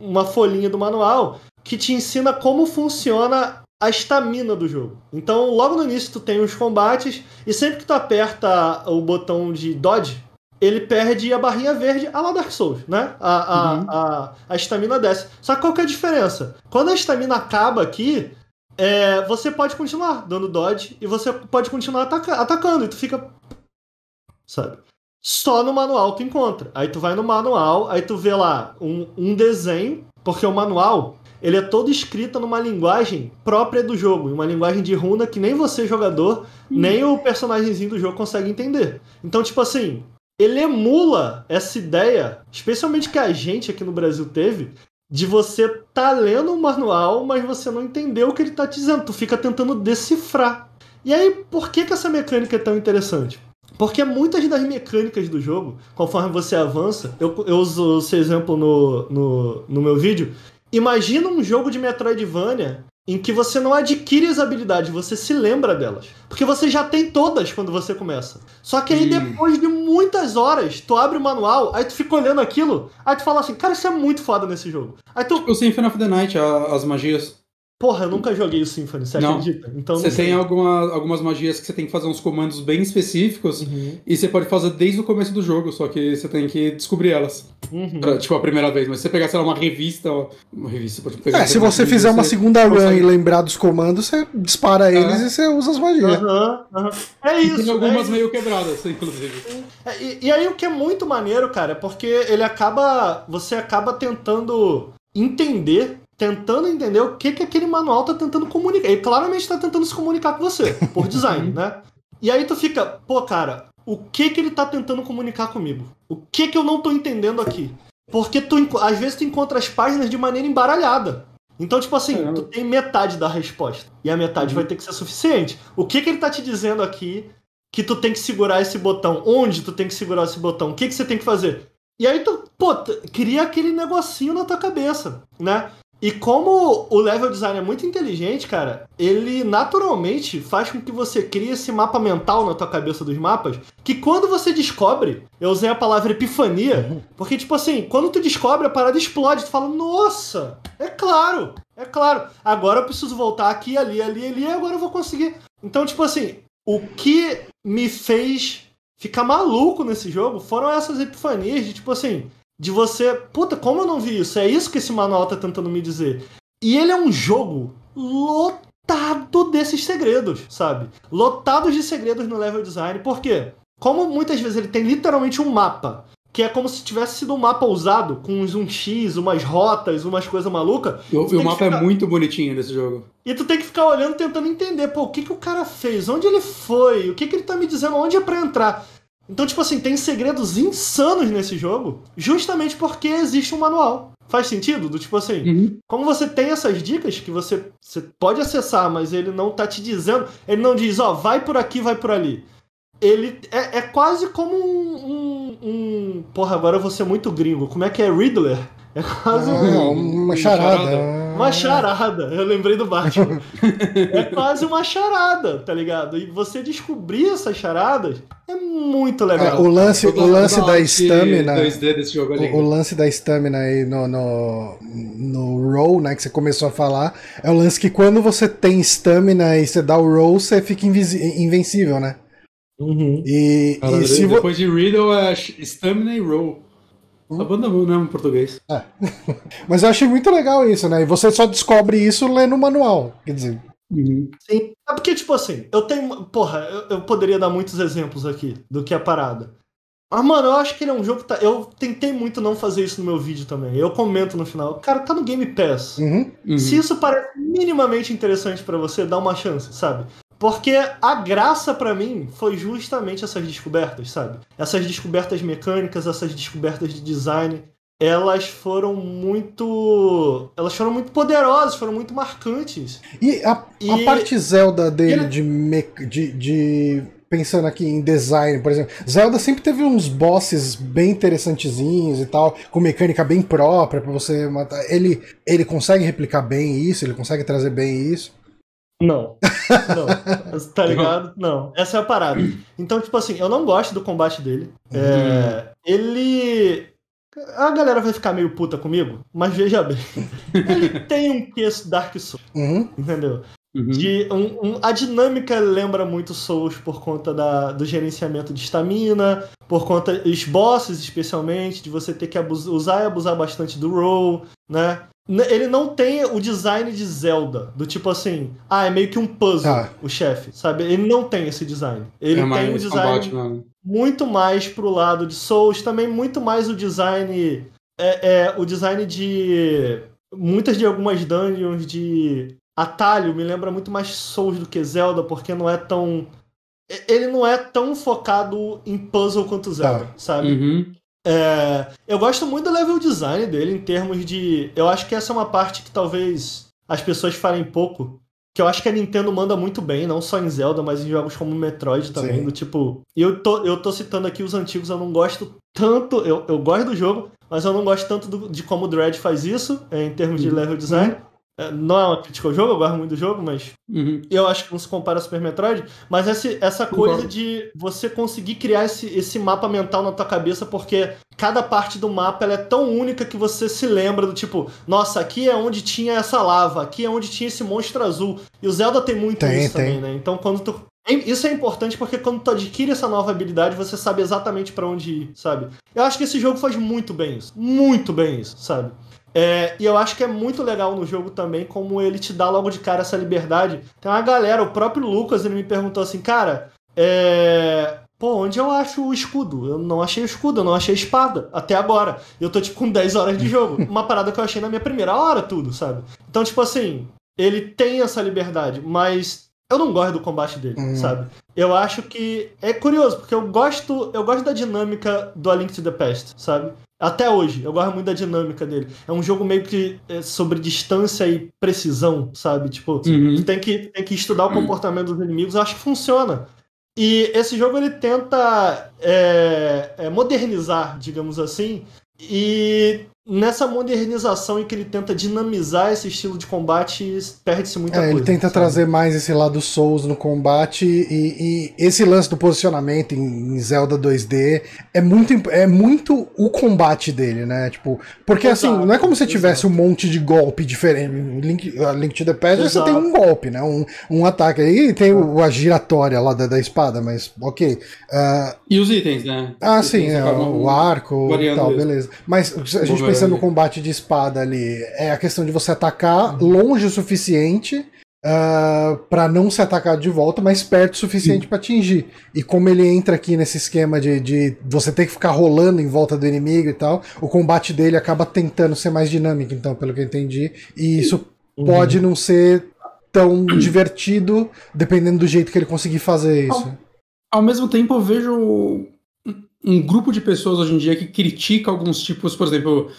uma folhinha do manual que te ensina como funciona a estamina do jogo. Então, logo no início, tu tem os combates, e sempre que tu aperta o botão de dodge, ele perde a barrinha verde a la Dark Souls, né? A, a, Uhum. a, a estamina desce. Só que qual que é a diferença? Quando a estamina acaba aqui, é, você pode continuar dando dodge e você pode continuar ataca atacando. E tu fica. Sabe? Só no manual tu encontra. Aí tu vai no manual, aí tu vê lá um, um desenho, porque o manual ele é todo escrito numa linguagem própria do jogo, uma linguagem de runa que nem você, jogador, nem o personagemzinho do jogo consegue entender. Então, tipo assim, ele emula essa ideia, especialmente que a gente aqui no Brasil teve, de você tá lendo o manual, mas você não entendeu o que ele tá dizendo. Tu fica tentando decifrar. E aí, por que, que essa mecânica é tão interessante? Porque muitas das mecânicas do jogo, conforme você avança, eu, eu uso esse exemplo no, no, no meu vídeo. Imagina um jogo de Metroidvania em que você não adquire as habilidades, você se lembra delas. Porque você já tem todas quando você começa. Só que aí hum. depois de muitas horas, tu abre o manual, aí tu fica olhando aquilo, aí tu fala assim, cara, isso é muito foda nesse jogo. Aí tu... Tipo o Symphony of the Night, as magias. Porra, eu nunca joguei o Symphony, você não. acredita? Então, você tem alguma, algumas magias que você tem que fazer uns comandos bem específicos uhum. e você pode fazer desde o começo do jogo, só que você tem que descobrir elas. Uhum. Pra, tipo, a primeira vez. Mas se você pegar, sei lá, uma revista. Uma revista pode pegar. É, se você fizer uma segunda run consegue... e lembrar dos comandos, você dispara eles e você usa as magias. Uhum, uhum. É isso. E tem algumas é meio quebradas, inclusive. É, e, e aí o que é muito maneiro, cara, é porque ele acaba. Você acaba tentando entender tentando entender o que, que aquele manual tá tentando comunicar. Ele claramente tá tentando se comunicar com você, por design, né? E aí tu fica, pô, cara, o que que ele tá tentando comunicar comigo? O que que eu não tô entendendo aqui? Porque tu, às vezes tu encontra as páginas de maneira embaralhada. Então, tipo assim, tu tem metade da resposta. E a metade uhum. vai ter que ser suficiente. O que que ele tá te dizendo aqui que tu tem que segurar esse botão? Onde tu tem que segurar esse botão? O que que você tem que fazer? E aí tu, pô, cria aquele negocinho na tua cabeça, né? E como o level design é muito inteligente, cara, ele naturalmente faz com que você crie esse mapa mental na tua cabeça dos mapas, que quando você descobre, eu usei a palavra epifania, porque tipo assim, quando tu descobre a parada explode, tu fala: "Nossa, é claro, é claro. Agora eu preciso voltar aqui, ali, ali, ali, e agora eu vou conseguir". Então, tipo assim, o que me fez ficar maluco nesse jogo foram essas epifanias de tipo assim, de você, puta, como eu não vi isso? É isso que esse manual tá tentando me dizer. E ele é um jogo lotado desses segredos, sabe? Lotados de segredos no level design. Por quê? Como muitas vezes ele tem literalmente um mapa, que é como se tivesse sido um mapa usado, com um X, umas rotas, umas coisas malucas. E o mapa é ficar... é muito bonitinho nesse jogo. E tu tem que ficar olhando, tentando entender, pô, o que, que o cara fez? Onde ele foi? O que, que ele tá me dizendo? Onde é pra entrar? Então, tipo assim, tem segredos insanos nesse jogo, justamente porque existe um manual. Faz sentido? Do tipo assim, uhum. como você tem essas dicas que você, você pode acessar, mas ele não tá te dizendo, ele não diz, ó, oh, vai por aqui, vai por ali. Ele é, é quase como um, um, um, Porra, agora eu vou ser muito gringo. Como é que é Riddler? É quase ah, um, uma charada. Uma charada. Eu lembrei do Batman. é quase uma charada, tá ligado? E você descobrir essas charadas é muito legal. É, o lance, o lance da estamina. O, o, lance da estamina aí no, no, no roll, né? Que você começou a falar. É o lance que quando você tem estamina e você dá o roll, você fica invencível, né? Uhum. E, Cara, e depois de Riddle é Stamina e Roll. A banda é em português. É. Mas eu achei muito legal isso, né? E você só descobre isso lendo o manual. Quer dizer. Uhum. Sim. É porque, tipo assim, eu tenho. Porra, eu, eu, poderia dar muitos exemplos aqui do que é a parada. Mas, mano, eu acho que ele é um jogo que tá. Eu tentei muito não fazer isso no meu vídeo também. Eu comento no final. Cara, tá no Game Pass. Uhum. Uhum. Se isso parece minimamente interessante para você, dá uma chance, sabe? Porque a graça para mim foi justamente essas descobertas, sabe? Essas descobertas mecânicas, essas descobertas de design, elas foram muito. Elas foram muito poderosas, foram muito marcantes. E a, e... a parte Zelda dele ele... de, me... de, de. Pensando aqui em design, por exemplo, Zelda sempre teve uns bosses bem interessantezinhos e tal, com mecânica bem própria para você matar. Ele, ele consegue replicar bem isso, ele consegue trazer bem isso. Não. Não. tá ligado? Não. Essa é a parada. Então, tipo assim, eu não gosto do combate dele. É, uhum. ele. A galera vai ficar meio puta comigo, mas veja bem. Ele tem um queixo Dark Souls. Uhum. Entendeu? Uhum. De, um, um, a dinâmica lembra muito Souls por conta da, do gerenciamento de estamina, por conta dos bosses especialmente, de você ter que abusar, usar e abusar bastante do roll, né? Ele não tem o design de Zelda, do tipo assim, ah, é meio que um puzzle Ah. o chefe, sabe? Ele não tem esse design. Ele é tem um design combate, muito mais pro lado de Souls, também muito mais o design. É, é, o design de. Muitas de algumas dungeons de atalho me lembra muito mais Souls do que Zelda, porque não é tão. Ele não é tão focado em puzzle quanto Zelda, sabe? Uhum. É, eu gosto muito do level design dele em termos de. Eu acho que essa é uma parte que talvez as pessoas falem pouco. Que eu acho que a Nintendo manda muito bem, não só em Zelda, mas em jogos como Metroid também. Sim. Do tipo. E eu tô, eu tô citando aqui os antigos, eu não gosto tanto. Eu, eu gosto do jogo, mas eu não gosto tanto do- de como o Dread faz isso, é, em termos de level design. É, não é uma crítica ao jogo, eu gosto muito do jogo, mas Uhum. eu acho que não se compara ao Super Metroid, mas esse- essa coisa de você conseguir criar esse, esse mapa mental na tua cabeça, porque cada parte do mapa ela é tão única que você se lembra do tipo, nossa, aqui é onde tinha essa lava, aqui é onde tinha esse monstro azul. E o Zelda tem muito Tem, isso tem. também, né? Então quando tu. é- Isso é importante porque quando tu adquire essa nova habilidade, você sabe exatamente pra onde ir, sabe? Eu acho que esse jogo faz muito bem isso. Muito bem isso, sabe? É, e eu acho que é muito legal no jogo também como ele te dá logo de cara essa liberdade. Tem uma galera, o próprio Lucas, ele me perguntou assim, cara, é. Pô, onde eu acho o escudo? Eu não achei o escudo, eu não achei a espada, até agora. Eu tô, tipo, com 10 horas de jogo. Uma parada que eu achei na minha primeira hora, tudo, sabe? Então, tipo assim, ele tem essa liberdade, mas eu não gosto do combate dele, Hum. sabe? Eu acho que é curioso, porque eu gosto, eu gosto da dinâmica do A Link to the Past, sabe? Até hoje, eu gosto muito da dinâmica dele. É um jogo meio que é, sobre distância e precisão, sabe? Tipo, Uhum. tu tem que, tem que estudar o comportamento dos inimigos, eu acho que funciona. E esse jogo ele tenta é, é, modernizar, digamos assim, e nessa modernização em que ele tenta dinamizar esse estilo de combate, perde-se muita É, coisa. ele tenta sabe? trazer mais esse lado Souls no combate e, e esse lance do posicionamento em, em Zelda 2D é muito, é muito o combate dele, né? Tipo, porque Exato, assim, não é como se exato. tivesse um monte de golpe diferente. Link, a Link to the Past você Exato. tem um golpe, né? Um, um ataque. Aí tem o- a giratória lá da, da espada, mas ok. Ah, E os itens, né? ah, Os sim, é, acabam o arco e tal, isso. beleza. Mas a gente variando. Pensando no combate de espada ali, é a questão de você atacar longe o suficiente ah, pra não ser atacado de volta, mas perto o suficiente pra atingir. E como ele entra aqui nesse esquema de, de você ter que ficar rolando em volta do inimigo e tal, o combate dele acaba tentando ser mais dinâmico, então, pelo que eu entendi. E isso Uhum. pode não ser tão divertido, dependendo do jeito que ele conseguir fazer isso. Ao mesmo tempo, eu vejo um- grupo de pessoas hoje em dia que critica alguns tipos, por exemplo,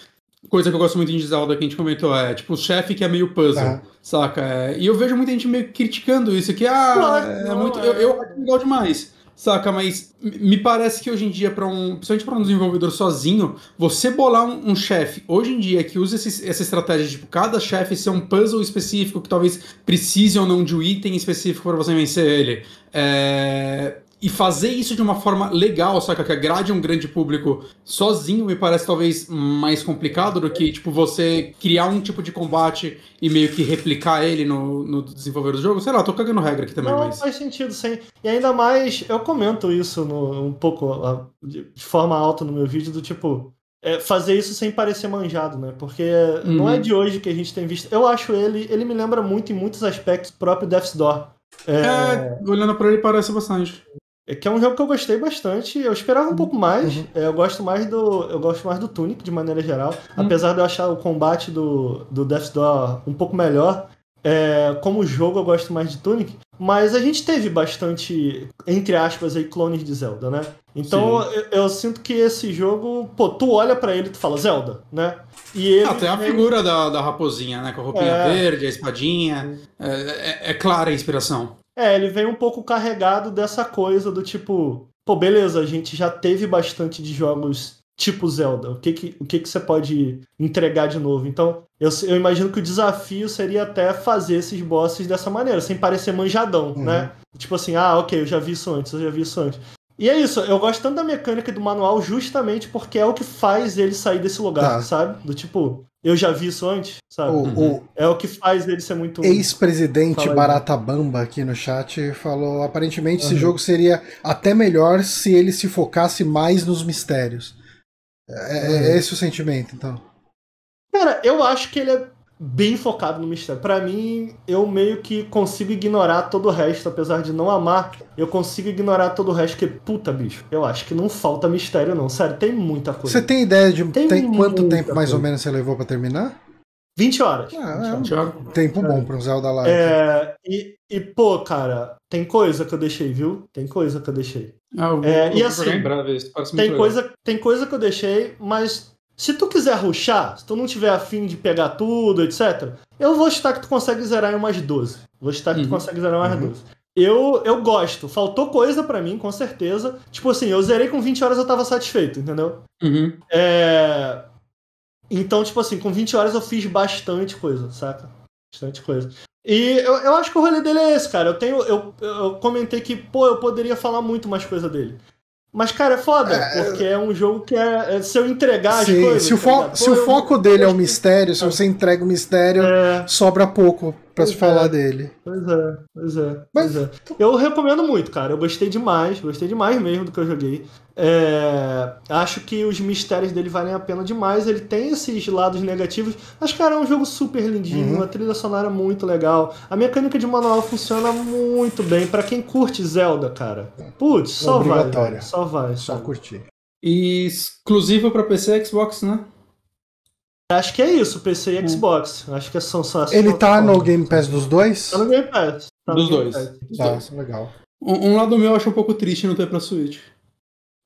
coisa que eu gosto muito em Zelda que a gente comentou, é tipo o chefe que é meio puzzle, Ah. saca? É, e eu vejo muita gente meio criticando isso, que ah, Claro, é não, muito. é. Eu, eu acho legal demais. Saca, mas me parece que hoje em dia, para um, principalmente para um desenvolvedor sozinho, você bolar um, um chefe hoje em dia que usa esse- essa estratégia de tipo, cada chefe ser um puzzle específico que talvez precise ou não de um item específico para você vencer ele, é, e fazer isso de uma forma legal, saca? Que agrade um grande público sozinho me parece talvez mais complicado do que, tipo, você criar um tipo de combate e meio que replicar ele no, no desenvolver do jogo. Sei lá, tô cagando regra aqui também, Não, mas. faz sentido, sim. E ainda mais, eu comento isso no- um pouco ah, de, forma alta no meu vídeo, do tipo, é, fazer isso sem parecer manjado, né? Porque não é Uhum. de hoje que a gente tem visto. Eu acho ele, ele me lembra muito em muitos aspectos o próprio Death's Door. É, É, olhando pra ele parece bastante. É que é um jogo que eu gostei bastante. Eu esperava um pouco mais. Uhum. É, eu gosto mais do. Eu gosto mais do Tunic, de maneira geral. Uhum. Apesar de eu achar o combate do, do Death's Door um pouco melhor. é, como jogo eu gosto mais de Tunic. Mas a gente teve bastante, entre aspas, aí, clones de Zelda, né? Então eu, eu sinto que esse jogo, pô, tu olha pra ele e tu fala Zelda, né? E ele Ah, tem a figura da, da raposinha, né? Com a roupinha É. verde, a espadinha. É, é- é clara a inspiração. É, ele vem um pouco carregado dessa coisa do tipo, pô, beleza, a gente já teve bastante de jogos tipo Zelda. O que que, o que, que você pode entregar de novo? Então, eu, eu imagino que o desafio seria até fazer esses bosses dessa maneira, sem parecer manjadão, Uhum. né? Tipo assim, ah, ok, eu já vi isso antes, eu já vi isso antes. E é isso, eu gosto tanto da mecânica do manual justamente porque é o que faz ele sair desse lugar, Tá. sabe? Do tipo, eu já vi isso antes, sabe? O, o É o que faz ele ser muito. ex-presidente Fala aí. Barata Bamba aqui no chat falou: aparentemente esse Uhum. jogo seria até melhor se ele se focasse mais nos mistérios. É, é Uhum. esse o sentimento, então. Cara, eu acho que ele é. Bem focado no mistério. Para mim, eu meio que consigo ignorar todo o resto, apesar de não amar, eu consigo ignorar todo o resto, que puta, bicho, eu acho que não falta mistério não, sério, tem muita coisa. Você tem ideia de tem tem quanto tempo mais coisa. ou menos você levou para terminar? 20 horas. Ah, 20 horas. É um tempo bom para um Zelda Live. É, e, e, pô, cara, tem coisa que eu deixei, viu? Tem coisa que eu deixei. Ah, eu vou, é, eu e assim, tem coisa, tem coisa que eu deixei, mas se tu quiser ruxar, se tu não tiver afim de pegar tudo, etc., eu vou estar que tu consegue zerar em umas 12. Vou estar que uhum. tu consegue zerar em umas uhum. 12. Eu, eu gosto. Faltou coisa para mim, com certeza. Tipo assim, eu zerei com 20 horas eu tava satisfeito, entendeu? Uhum. É... Então, tipo assim, com 20 horas eu fiz bastante coisa, saca? Bastante coisa. E eu, eu acho que o rolê dele é esse, cara. Eu tenho. Eu, eu comentei que, pô, eu poderia falar muito mais coisa dele. Mas, cara, é foda, é, porque é um jogo que é, é se eu entregar sim, as coisas. Se o, fo tá se o foco dele é o mistério, se você entrega o mistério, é... sobra pouco para se falar é. dele. Pois é, pois é, Mas... pois é. Eu recomendo muito, cara. Eu gostei demais, gostei demais mesmo do que eu joguei. É... Acho que os mistérios dele valem a pena demais. Ele tem esses lados negativos, mas, cara, é um jogo super lindinho, uhum. uma trilha sonora muito legal. A mecânica de manual funciona muito bem para quem curte Zelda, cara. Putz, só vai. Só vai. Só curtir. E exclusivo para PC e Xbox, né? Acho que é isso, PC e hum. Xbox. Acho que são só Ele tá no Game Pass dos dois? Tá no Game Pass. Tá dos dois. Pass. Tá, legal. Um, um, lado meu eu acho um pouco triste não ter pra Switch.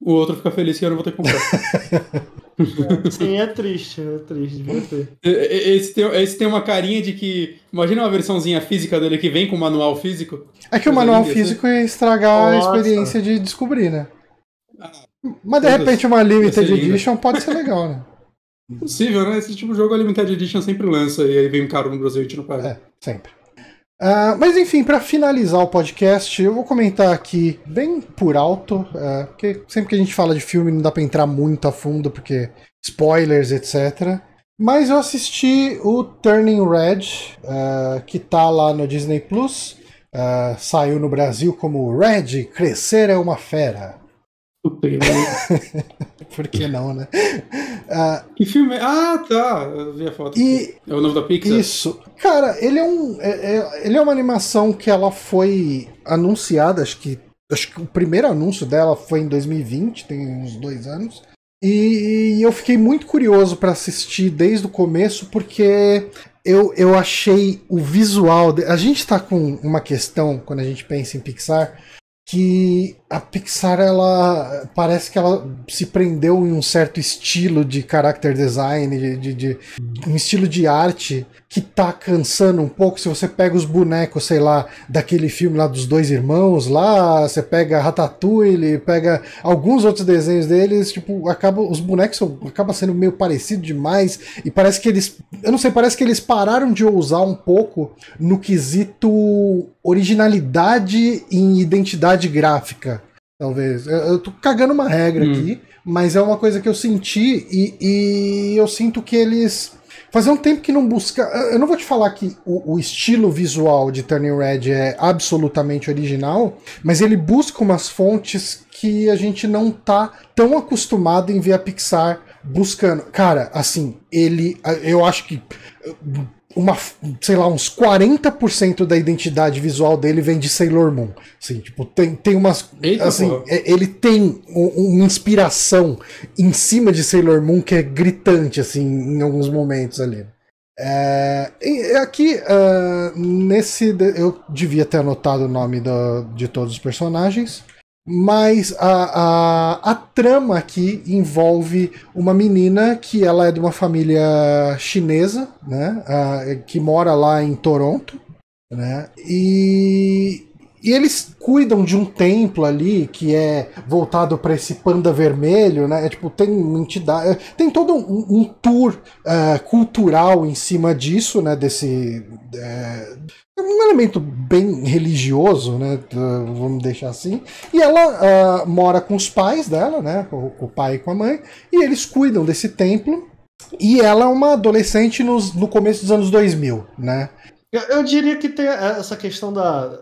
O outro fica feliz que eu não vou ter que comprar. Sim, é triste, é triste, devia ter. Esse tem, esse tem uma carinha de que. Imagina uma versãozinha física dele que vem com manual físico. É que o manual físico ia estragar Nossa. a experiência de descobrir, né? Ah, Mas de repente uma Limited Edition pode ser legal, né? Possível, né? Esse tipo de jogo a Limited Edition sempre lança e aí vem caro no Brasil e a gente não paga. É, sempre. Uh, mas enfim, para finalizar o podcast, eu vou comentar aqui bem por alto, uh, porque sempre que a gente fala de filme não dá para entrar muito a fundo, porque spoilers, etc. Mas eu assisti o Turning Red, uh, que tá lá no Disney Plus. saiu no Brasil como Red, Crescer é uma Fera. Por que não, né? Uh, que filme? Ah, tá. Eu vi a foto. E é o novo da Pixar? Isso. Cara, ele é um. É, é, ele é uma animação que ela foi anunciada, acho que. Acho que o primeiro anúncio dela foi em 2020, tem uns dois anos. E, e eu fiquei muito curioso para assistir desde o começo, porque eu, eu achei o visual. De... A gente tá com uma questão, quando a gente pensa em Pixar, que a Pixar ela parece que ela se prendeu em um certo estilo de character design, de, de, de, um estilo de arte que tá cansando um pouco. Se você pega os bonecos, sei lá, daquele filme lá dos dois irmãos, lá você pega Ratatouille, pega alguns outros desenhos deles, tipo, acaba os bonecos são, acaba sendo meio parecido demais e parece que eles, eu não sei, parece que eles pararam de ousar um pouco no quesito originalidade em identidade gráfica talvez. Eu, eu tô cagando uma regra hum. aqui, mas é uma coisa que eu senti e, e eu sinto que eles. Fazia um tempo que não busca. Eu não vou te falar que o, o, estilo visual de Turning Red é absolutamente original, mas ele busca umas fontes que a gente não tá tão acostumado em ver a Pixar buscando. Cara, assim, ele. Eu acho que uma, sei lá, uns 40% da identidade visual dele vem de Sailor Moon. Assim, tipo, tem, tem umas. Eita, assim, é, ele tem uma inspiração em cima de Sailor Moon que é gritante, assim, em alguns momentos ali. É, aqui, uh, nesse. Eu devia ter anotado o nome do, de todos os personagens. Mas a, a, a trama aqui envolve uma menina que ela é de uma família chinesa, né? A, que mora lá em Toronto, né? E, e eles cuidam de um templo ali que é voltado para esse panda vermelho, né? É, tipo, tem entidade, é, tem todo um, um tour uh, cultural em cima disso, né? Desse uh, um elemento bem religioso, né? Vamos deixar assim. E ela uh, mora com os pais dela, né? Com, o pai e com a mãe, e eles cuidam desse templo. E ela é uma adolescente nos, no começo dos anos 2000, né? Eu, eu diria que tem essa questão da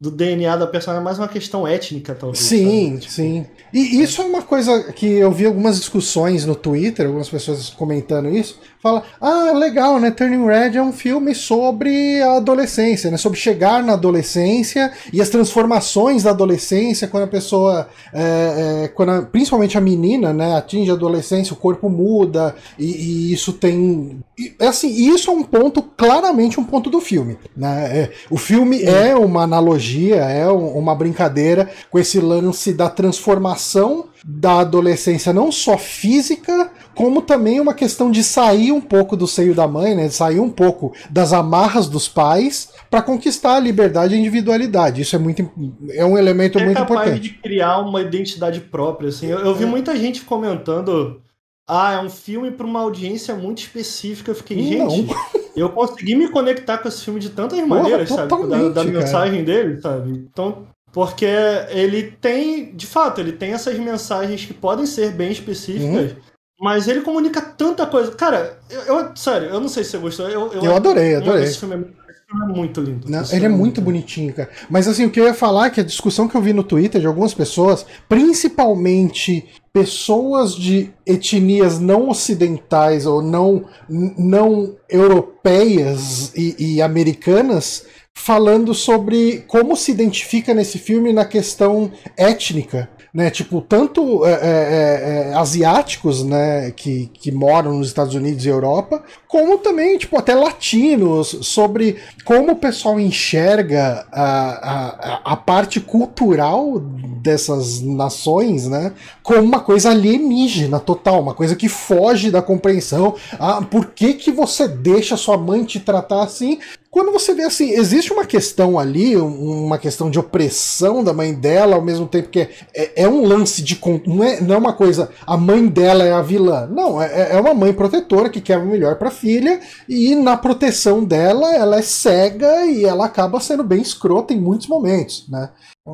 do DNA da personagem, é mais uma questão étnica, talvez. Sim, sabe? Tipo, sim. E isso é uma coisa que eu vi algumas discussões no Twitter, algumas pessoas comentando isso. Fala, ah, legal, né? Turning Red é um filme sobre a adolescência, né? Sobre chegar na adolescência e as transformações da adolescência quando a pessoa, é, é, quando a, principalmente a menina, né, atinge a adolescência, o corpo muda e, e isso tem, e, assim, isso é um ponto claramente um ponto do filme, né? É, o filme é uma analogia, é uma brincadeira com esse lance da transformação da adolescência, não só física, como também uma questão de sair um pouco do seio da mãe, né? De sair um pouco das amarras dos pais para conquistar a liberdade e a individualidade. Isso é muito é um elemento é muito capaz importante. de criar uma identidade própria, assim. Eu, eu vi é. muita gente comentando ah, é um filme para uma audiência muito específica. Eu fiquei, gente, não. eu consegui me conectar com esse filme de tantas Porra, maneiras, sabe? Da, da mensagem dele, sabe? Então, porque ele tem, de fato, ele tem essas mensagens que podem ser bem específicas, uhum. mas ele comunica tanta coisa. Cara, eu, eu, sério, eu não sei se você gostou. Eu, eu, eu adorei, adorei. Esse filme é é muito lindo. Não, ele é, é muito bonitinho, cara. Mas assim, o que eu ia falar é que a discussão que eu vi no Twitter de algumas pessoas, principalmente pessoas de etnias não ocidentais ou não, não europeias e, e americanas, falando sobre como se identifica nesse filme na questão étnica né? Tipo, tanto é, é, é, é, asiáticos, né, que, que moram nos Estados Unidos e Europa, como também, tipo, até latinos, sobre como o pessoal enxerga a, a, a parte cultural dessas nações, né, como uma coisa alienígena total, uma coisa que foge da compreensão. Ah, por que, que você deixa sua mãe te tratar assim? Quando você vê assim, existe uma questão ali, uma questão de opressão da mãe dela, ao mesmo tempo que é, é, é um lance de. Não é, não é uma coisa, a mãe dela é a vilã. Não, é, é uma mãe protetora que quer o melhor para a filha, e na proteção dela, ela é cega e ela acaba sendo bem escrota em muitos momentos, né?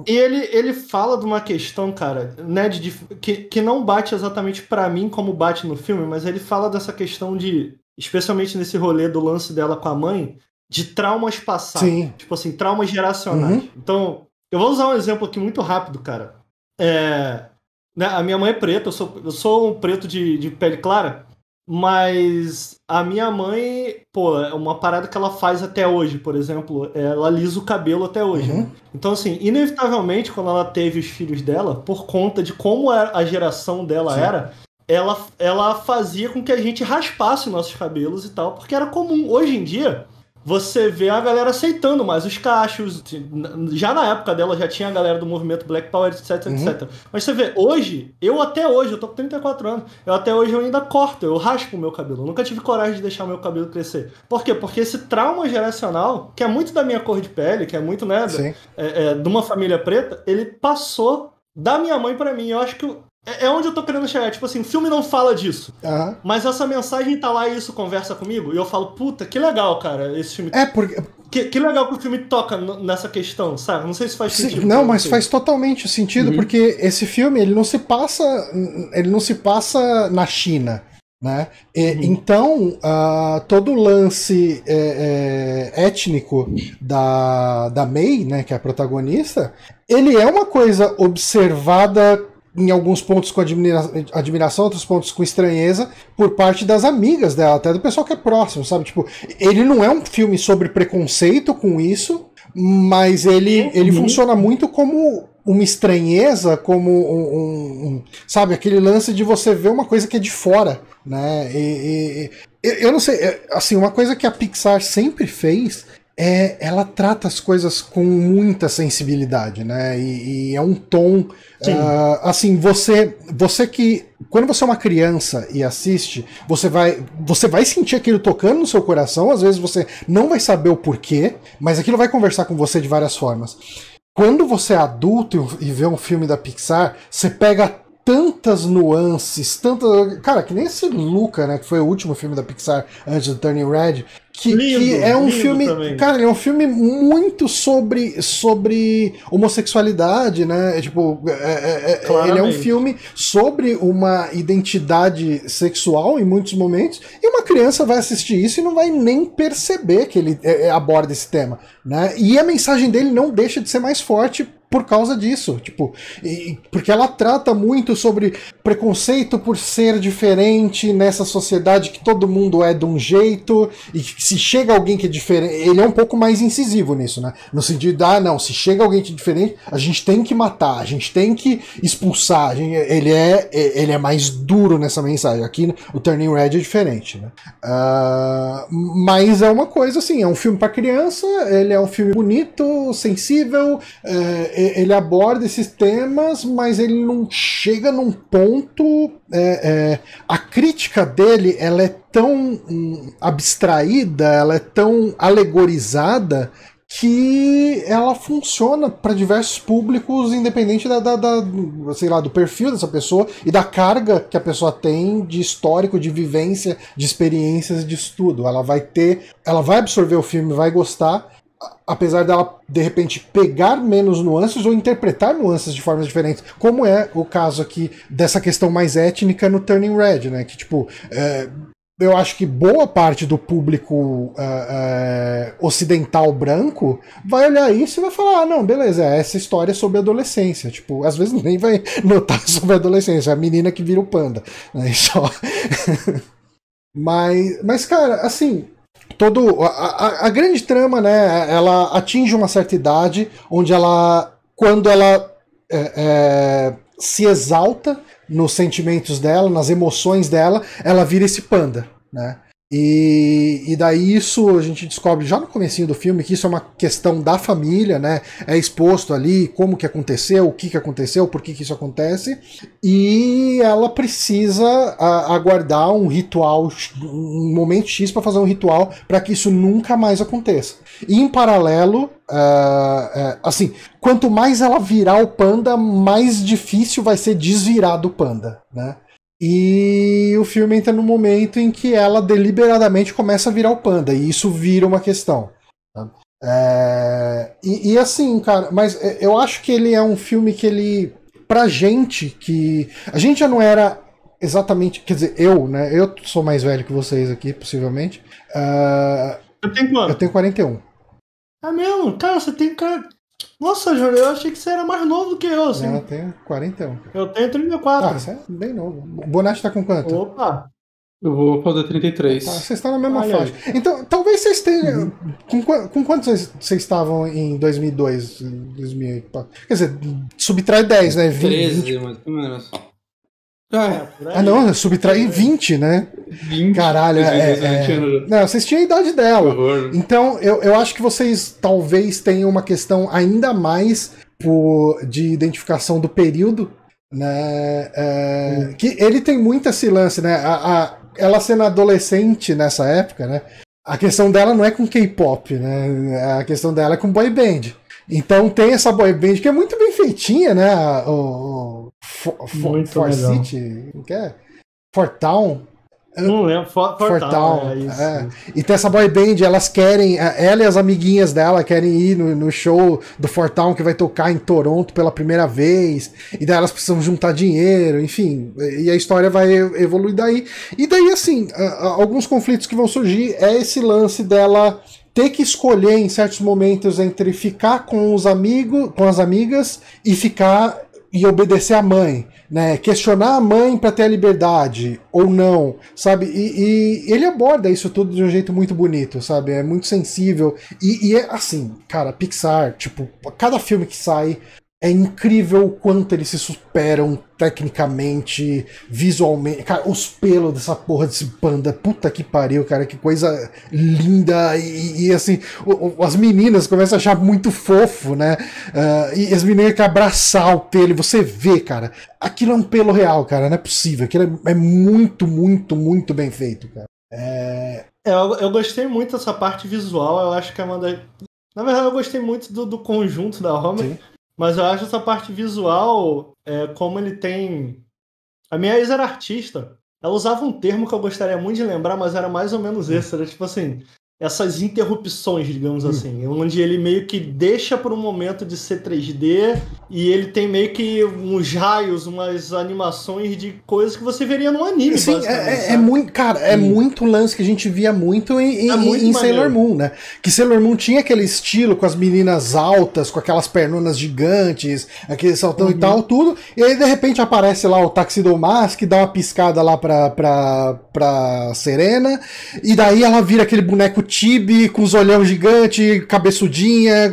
E ele, ele fala de uma questão, cara, né, de, que, que não bate exatamente para mim como bate no filme, mas ele fala dessa questão de, especialmente nesse rolê do lance dela com a mãe, de traumas passados. Sim. Tipo assim, traumas geracionais. Uhum. Então, eu vou usar um exemplo aqui muito rápido, cara. É, né, a minha mãe é preta, eu sou, eu sou um preto de, de pele clara, mas a minha mãe, pô, é uma parada que ela faz até hoje, por exemplo, ela lisa o cabelo até hoje. Uhum. Né? Então, assim, inevitavelmente, quando ela teve os filhos dela, por conta de como a geração dela Sim. era, ela, ela fazia com que a gente raspasse nossos cabelos e tal, porque era comum. Hoje em dia, você vê a galera aceitando mais os cachos. Já na época dela já tinha a galera do movimento Black Power, etc, uhum. etc. Mas você vê, hoje, eu até hoje, eu tô com 34 anos, eu até hoje eu ainda corto, eu raspo o meu cabelo. Eu nunca tive coragem de deixar o meu cabelo crescer. Por quê? Porque esse trauma geracional, que é muito da minha cor de pele, que é muito, né, é, é, de uma família preta, ele passou da minha mãe para mim. Eu acho que é onde eu tô querendo chegar. Tipo assim, o filme não fala disso. Uhum. Mas essa mensagem tá lá e isso conversa comigo. E eu falo, puta, que legal, cara, esse filme. É, porque. Que, que legal que o filme toca nessa questão, sabe? Não sei se faz sentido. Sim, não, mas faz totalmente sentido, uhum. porque esse filme, ele não se passa. Ele não se passa na China. Né? E, uhum. Então, uh, todo o lance é, é, étnico da, da May, né, que é a protagonista, ele é uma coisa observada em alguns pontos com admira admiração, outros pontos com estranheza, por parte das amigas dela, até do pessoal que é próximo, sabe? Tipo, ele não é um filme sobre preconceito com isso, mas ele, ele uhum. funciona muito como uma estranheza, como um, um, um, sabe, aquele lance de você ver uma coisa que é de fora, né? E, e, eu não sei, é, assim, uma coisa que a Pixar sempre fez é, ela trata as coisas com muita sensibilidade, né? E, e é um tom uh, assim, você, você que quando você é uma criança e assiste, você vai, você vai sentir aquilo tocando no seu coração. Às vezes você não vai saber o porquê, mas aquilo vai conversar com você de várias formas. Quando você é adulto e vê um filme da Pixar, você pega tantas nuances, tanta. Cara, que nem esse Luca, né? Que foi o último filme da Pixar antes do Turning Red. Que, Lindo, que é um filme. também. Cara, é um filme muito sobre, sobre homossexualidade, né? É, Tipo, é- é- é- ele é um filme sobre uma identidade sexual em muitos momentos, e uma criança vai assistir isso e não vai nem perceber que ele é, é, aborda esse tema, né? E a mensagem dele não deixa de ser mais forte por causa disso, tipo, e- porque ela trata muito sobre preconceito por ser diferente nessa sociedade que todo mundo é de um jeito e que se chega alguém que é diferente, ele é um pouco mais incisivo nisso, né? No sentido de, ah, não, se chega alguém que é diferente, a gente tem que matar, a gente tem que expulsar, gente- ele é ele é mais duro nessa mensagem. Aqui o Turning Red é diferente, né? Ah, mas é uma coisa assim, é um filme para criança, ele é um filme bonito, sensível, é, e- ele aborda esses temas, mas ele não chega num ponto. é, é, a crítica dele ela é tão hum, abstraída, ela é tão alegorizada que ela funciona para diversos públicos, independente da, da, da- sei lá, do perfil dessa pessoa e da carga que a pessoa tem de histórico, de vivência, de experiências, de estudo. Ela vai ter, ela vai absorver o filme, vai gostar, apesar dela de repente pegar menos nuances ou interpretar nuances de formas diferentes, como é o caso aqui dessa questão mais étnica no Turning Red, né? Que tipo é, eu acho que boa parte do público ah, ah, ocidental branco vai olhar isso e vai falar: ah, não, beleza, essa história é sobre adolescência. Tipo, às vezes nem vai notar sobre adolescência, é a menina que vira o panda. Né? Só. mas, mas, cara, assim. Todo, a, a- a grande trama, né? Ela atinge uma certa idade onde ela. Quando ela é, é, se exalta nos sentimentos dela, nas emoções dela, ela vira esse panda, né? E, e daí isso a gente descobre já no comecinho do filme que isso é uma questão da família, né? É exposto ali como que aconteceu, o que que aconteceu, por que que isso acontece. E ela precisa a- aguardar um ritual, um momento X para fazer um ritual para que isso nunca mais aconteça. E em paralelo, ah, ah, assim, quanto mais ela virar o panda, mais difícil vai ser desvirar do panda, né? E o filme entra no momento em que ela deliberadamente começa a virar o panda, e isso vira uma questão. tá? É, e, e assim, cara, mas é, eu acho que ele é um filme que ele. Pra gente que. A gente já não era exatamente. Quer dizer, eu, né? Eu sou mais velho que vocês aqui, possivelmente. Ah, Eu tenho eu quanto? tenho 41. É mesmo? Cara, você tem cara. Nossa, Júlio, eu achei que você era mais novo do que eu, assim. Eu tenho 41. Eu tenho Ah, 34. você é bem novo. O Bonatti tá com quanto? Opa! Eu vou fazer 33. Tá, vocês estão na mesma Olha aí. faixa. Então, talvez vocês tenham. Com, qua- com quantos vocês, estavam em 2002? em 2000? pá? Quer dizer, subtrai 10, né? 20, 13, mais ou menos. Ah, por aí. Ah, não, subtrai 20, né? 20. Caralho, é. 20 é- anos. Não, vocês tinham a idade dela. horror. Então, eu, eu acho que vocês talvez tenham uma questão ainda mais por, de identificação do período, né? É, que ele tem muito esse lance, né? A, a- ela sendo adolescente nessa época, né? A questão dela não é com K-pop, né? A questão dela é com boy band. Então tem essa boy band que é muito bem feitinha, né? O, o For, For, For. City, que é? For Town. Não lembro. For, For Town, é isso. é. E tem essa boy band, elas querem, ela e as amiguinhas dela querem ir no, no show do Fortown que vai tocar em Toronto pela primeira vez, e daí elas precisam juntar dinheiro, enfim, e a história vai evoluir daí. E daí, assim, alguns conflitos que vão surgir é esse lance dela ter que escolher em certos momentos entre ficar com os amigos, com as amigas e ficar e obedecer à mãe, né? Questionar a mãe para ter a liberdade ou não, sabe? E, e ele aborda isso tudo de um jeito muito bonito, sabe? É muito sensível e, e é assim, cara, Pixar, tipo, cada filme que sai é incrível o quanto eles se superam tecnicamente, visualmente. Cara, os pelos dessa porra desse panda, puta que pariu, cara, que coisa linda. E, e, assim, o- o- as meninas começam a achar muito fofo, né? Ah, e as meninas querem abraçar o pelo, e você vê, cara, aquilo é um pelo real, cara, não é possível. Aquilo é, é muito, muito, muito bem feito, cara. É, eu, eu gostei muito dessa parte visual. Eu acho que é uma das. Na verdade, eu gostei muito do, do conjunto da obra. Sim. Mas eu acho essa parte visual, é, como ele tem A minha ex era artista. Ela usava um termo que eu gostaria muito de lembrar, mas era mais ou menos esse. Era tipo assim, essas interrupções, digamos assim, onde ele meio que deixa por um momento de ser 3D e ele tem meio que uns raios, umas animações de coisas que você veria no anime. Sim, é, é, muito, cara, é Sim. muito lance que a gente via muito em, é muito em Sailor Moon, né? Que Sailor Moon tinha aquele estilo com as meninas altas, com aquelas pernonas gigantes, aquele saltão uhum. e tal, tudo. E aí de repente aparece lá o Taxido Mask, dá uma piscada lá pra, pra, pra Serena, e daí ela vira aquele boneco Tibi com os olhão gigante, cabeçudinha,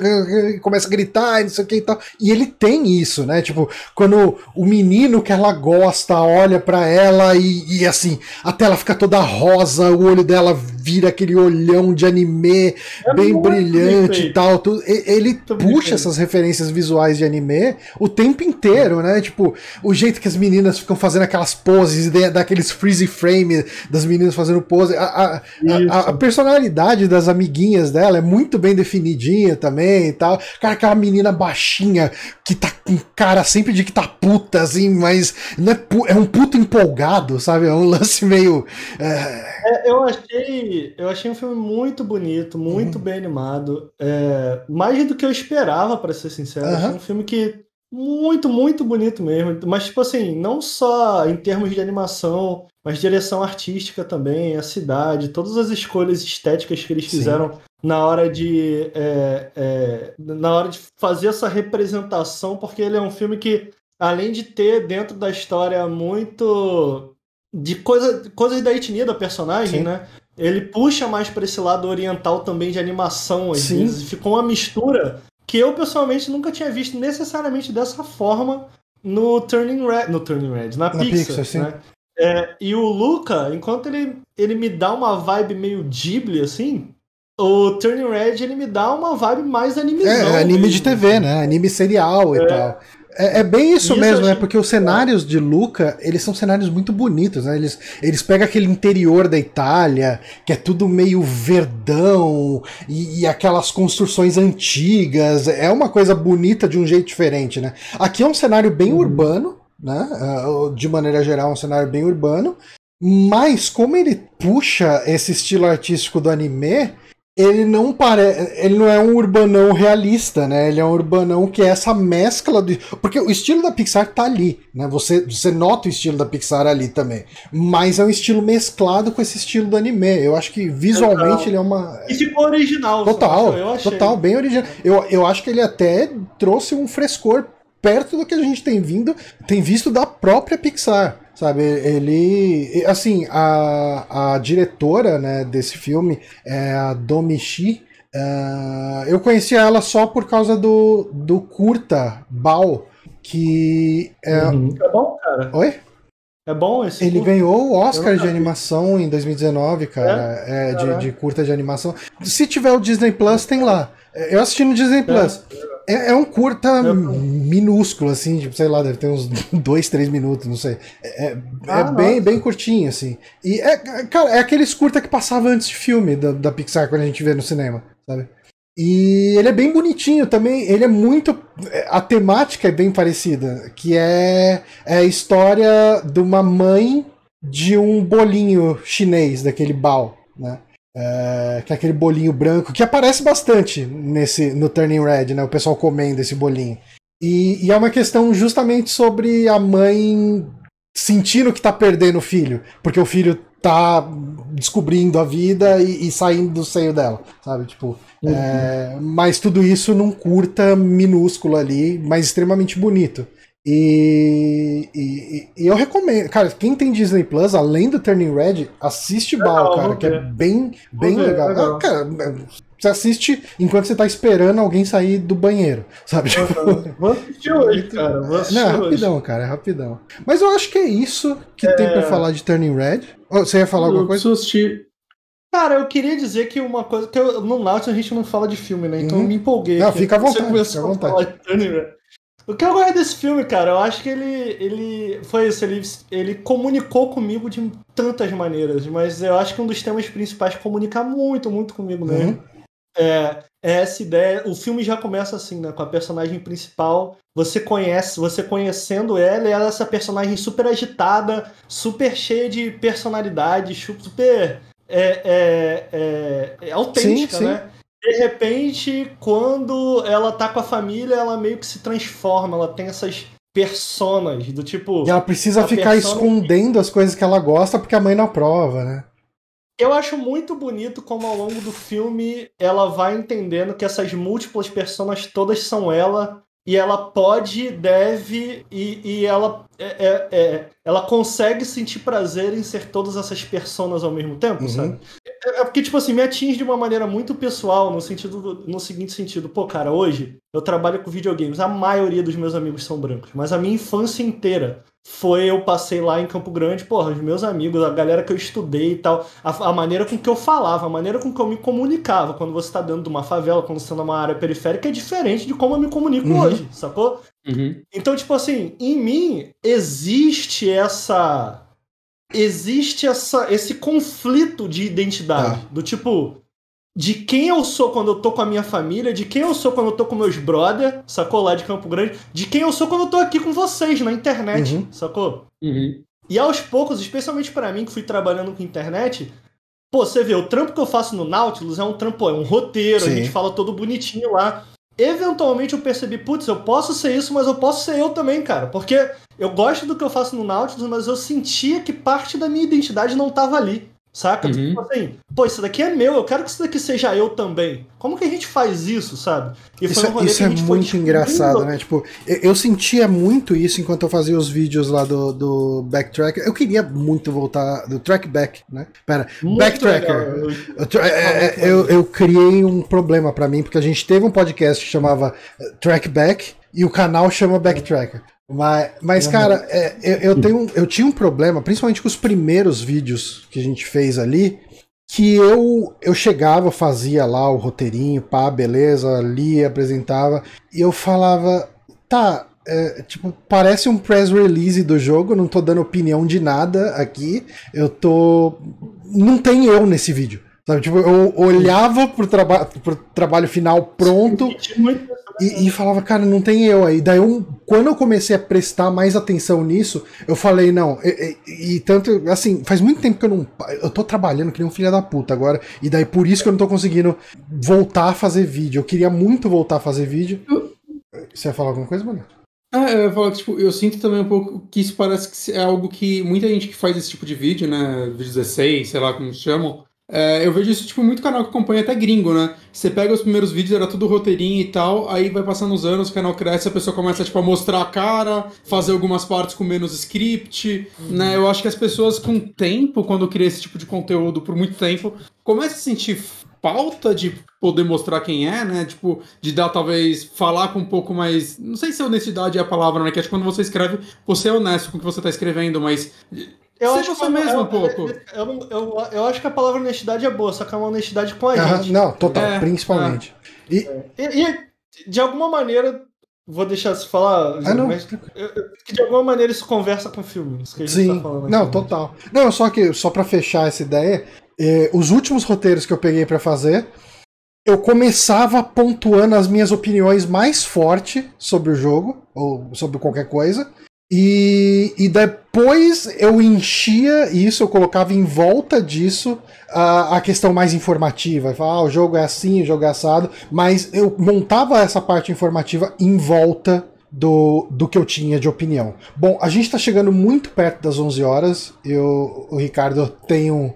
começa a gritar e não sei o que e tal. E ele tem isso, né? Tipo, quando o menino que ela gosta olha para ela e, e, assim, a tela fica toda rosa, o olho dela vira aquele olhão de anime é bem brilhante e tal. Tudo. Ele puxa essas referências visuais de anime o tempo inteiro, né? Tipo, o jeito que as meninas ficam fazendo aquelas poses, daqueles freeze frame das meninas fazendo pose. A, a, a, a personalidade personalidade das amiguinhas dela é muito bem definidinha também e tal. Cara, aquela menina baixinha que tá com cara sempre de que tá puta, assim, mas não é, é um puto empolgado, sabe? É um lance meio. É... É, eu, achei, eu achei um filme muito bonito, muito uhum. bem animado. É, mais do que eu esperava, para ser sincero. Uhum. Um filme que muito, muito bonito mesmo. Mas, tipo assim, não só em termos de animação, mas direção artística também, a cidade, todas as escolhas estéticas que eles Sim. fizeram na hora de é, é, na hora de fazer essa representação, porque ele é um filme que, além de ter dentro da história muito de coisa, coisas da etnia da personagem, Sim. né? Ele puxa mais para esse lado oriental também de animação, às Sim. vezes. Ficou uma mistura que eu pessoalmente nunca tinha visto necessariamente dessa forma no Turning Red, no Turning Red, na, na Pixar, Pixar né? É, e o Luca, enquanto ele, ele me dá uma vibe meio Ghibli, assim, o Turning Red ele me dá uma vibe mais animizão. É, anime mesmo. de TV, né? Anime serial é. e tal. É, é, bem isso, isso mesmo, né? Porque os cenários de Luca, eles são cenários muito bonitos, né? Eles, eles pegam aquele interior da Itália, que é tudo meio verdão, e, e, aquelas construções antigas. É uma coisa bonita de um jeito diferente, né? Aqui é um cenário bem uhum. urbano, né? Uh, de maneira geral, um cenário bem urbano. Mas como ele puxa esse estilo artístico do anime, ele não parece, ele não é um urbanão realista, né? Ele é um urbanão que é essa mescla de, porque o estilo da Pixar tá ali, né? Você, você nota o estilo da Pixar ali também, mas é um estilo mesclado com esse estilo do anime. Eu acho que visualmente ele é uma e ficou original. Total, eu achei. total, bem original. Eu, eu acho que ele até trouxe um frescor perto do que a gente tem vindo, tem visto da própria Pixar. Sabe, ele. Assim, a, a diretora né, desse filme é a Domi Shi. Uh, eu conheci ela só por causa do, do curta Bao, que é. Uhum. É bom, cara. Oi? É bom esse Ele curta? ganhou o Oscar de animação em 2019, cara. É? É, de, de, curta de animação. Se tiver o Disney Plus, tem lá. Eu assisti no Disney Plus. É, é um curta é. minúsculo, assim, tipo, sei lá, deve ter uns dois, três minutos, não sei. É, é ah, bem, bem curtinho, assim. E, é, cara, é aqueles curta que passava antes de filme da, da Pixar, quando a gente vê no cinema, sabe? E ele é bem bonitinho também, ele é muito. A temática é bem parecida, que é, é a história de uma mãe de um bolinho chinês, daquele bao, né? É, que é aquele bolinho branco que aparece bastante nesse no Turning Red, né? O pessoal comendo esse bolinho. E, e é uma questão justamente sobre a mãe sentindo que tá perdendo o filho, porque o filho tá descobrindo a vida e, e saindo do seio dela, sabe? Tipo, uhum. é, mas tudo isso num curta minúsculo ali, mas extremamente bonito. E, e, e, eu recomendo, cara, quem tem Disney Plus, além do Turning Red, assiste Bal, cara, que é bem, bem ver, legal. legal. Ah, cara, você assiste enquanto você tá esperando alguém sair do banheiro, sabe? Tipo... Vou assistir hoje, cara. Vou assistir Não, é rapidão, hoje. cara, é rapidão. Mas eu acho que é isso que é... tem pra falar de Turning Red. Você ia falar eu alguma coisa? assistir. Cara, eu queria dizer que uma coisa. que eu, No Nautilus a gente não fala de filme, né? Então uhum. eu me empolguei. Não, fica à vontade. Fica à vontade. O que eu gosto desse filme, cara, eu acho que ele, ele foi isso, ele, ele comunicou comigo de tantas maneiras, mas eu acho que um dos temas principais comunica muito, muito comigo mesmo. Uhum. é, é essa ideia. O filme já começa assim, né? Com a personagem principal. Você conhece, você conhecendo ela, ela é essa personagem super agitada, super cheia de personalidade, super é, é, é, é autêntica, sim, sim. né? De repente, quando ela tá com a família, ela meio que se transforma, ela tem essas personas do tipo. E ela precisa ficar escondendo as coisas que ela gosta porque a mãe não aprova, né? Eu acho muito bonito como ao longo do filme ela vai entendendo que essas múltiplas personas todas são ela e ela pode, deve e, e ela é, é, é, ela consegue sentir prazer em ser todas essas personas ao mesmo tempo, uhum. sabe? É, é, porque, tipo assim, me atinge de uma maneira muito pessoal, no sentido no seguinte sentido, pô, cara, hoje eu trabalho com videogames, a maioria dos meus amigos são brancos, mas a minha infância inteira foi eu passei lá em Campo Grande, porra, os meus amigos, a galera que eu estudei e tal, a, a, maneira com que eu falava, a maneira com que eu me comunicava quando você está dentro de uma favela, quando você está numa área periférica, é diferente de como eu me comunico uhum. hoje, sacou? Uhum. Então, tipo assim, em mim existe essa. Existe essa, esse conflito de identidade. Ah. Do tipo, de quem eu sou quando eu tô com a minha família, de quem eu sou quando eu tô com meus brother, sacou? Lá de Campo Grande, de quem eu sou quando eu tô aqui com vocês na internet, uhum. sacou? Uhum. E aos poucos, especialmente para mim que fui trabalhando com internet, pô, você vê, o trampo que eu faço no Nautilus é um trampo, é um roteiro, Sim. a gente fala todo bonitinho lá. Eventualmente eu percebi, putz, eu posso ser isso, mas eu posso ser eu também, cara. Porque eu gosto do que eu faço no Nautilus, mas eu sentia que parte da minha identidade não tava ali. Saca? Uhum. Tipo assim, pô, isso daqui é meu, eu quero que isso daqui seja eu também. Como que a gente faz isso, sabe? E isso, um isso é muito engraçado, né? Tipo, eu, eu, sentia muito isso enquanto eu fazia os vídeos lá do, do Backtrack. Eu queria muito voltar do Trackback, né? Pera, muito Backtracker. Eu, eu, é, é, eu, eu criei um problema para mim, porque a gente teve um podcast que chamava Trackback e o canal chama Backtracker. Mas, mas uhum. cara, é, eu, eu, tenho, eu tinha um problema, principalmente com os primeiros vídeos que a gente fez ali, que eu, eu chegava, fazia lá o roteirinho, pá, beleza, lia, apresentava, e eu falava, tá, é, tipo, parece um press release do jogo, não tô dando opinião de nada aqui, eu tô. Não tem eu nesse vídeo. Sabe, tipo, eu olhava pro, traba pro trabalho final pronto e, e, falava, cara, não tem eu aí. Daí, eu, quando eu comecei a prestar mais atenção nisso, eu falei, não, e, e, e, tanto, assim, faz muito tempo que eu não. Eu tô trabalhando que nem um filho da puta agora, e daí por isso que eu não tô conseguindo voltar a fazer vídeo. Eu queria muito voltar a fazer vídeo. Você ia falar alguma coisa, mano? Ah, eu ia falar que, tipo, eu sinto também um pouco que isso parece que é algo que muita gente que faz esse tipo de vídeo, né? Vídeo 16, sei lá como chamam é, eu vejo isso, tipo, muito canal que acompanha até gringo, né? Você pega os primeiros vídeos, era tudo roteirinho e tal, aí vai passando os anos, o canal cresce, a pessoa começa, tipo, a mostrar a cara, fazer algumas partes com menos script, uhum. né? Eu acho que as pessoas, com tempo, quando criam esse tipo de conteúdo por muito tempo, começam a sentir falta de poder mostrar quem é, né? Tipo, de dar, talvez, falar com um pouco mais. Não sei se honestidade é a palavra, né? Que acho que quando você escreve, você é honesto com o que você tá escrevendo, mas eu Seja você mesmo eu, um pouco. Eu, eu, eu, acho que a palavra honestidade é boa, só que é uma honestidade com a ah, gente. Não, total, é, principalmente. É. E... E, e, de alguma maneira, vou deixar você falar, ah, não. mas que de alguma maneira isso conversa com o filme. Isso que a gente Sim, tá falando não, total. Não, só que, só pra fechar essa ideia, eh, os últimos roteiros que eu peguei para fazer, eu começava pontuando as minhas opiniões mais fortes sobre o jogo, ou sobre qualquer coisa, e, e depois eu enchia isso, eu colocava em volta disso a, a questão mais informativa. Falava, ah, o jogo é assim, o jogo é assado, mas eu montava essa parte informativa em volta do, do que eu tinha de opinião. Bom, a gente está chegando muito perto das 11 horas. Eu, o Ricardo tem um,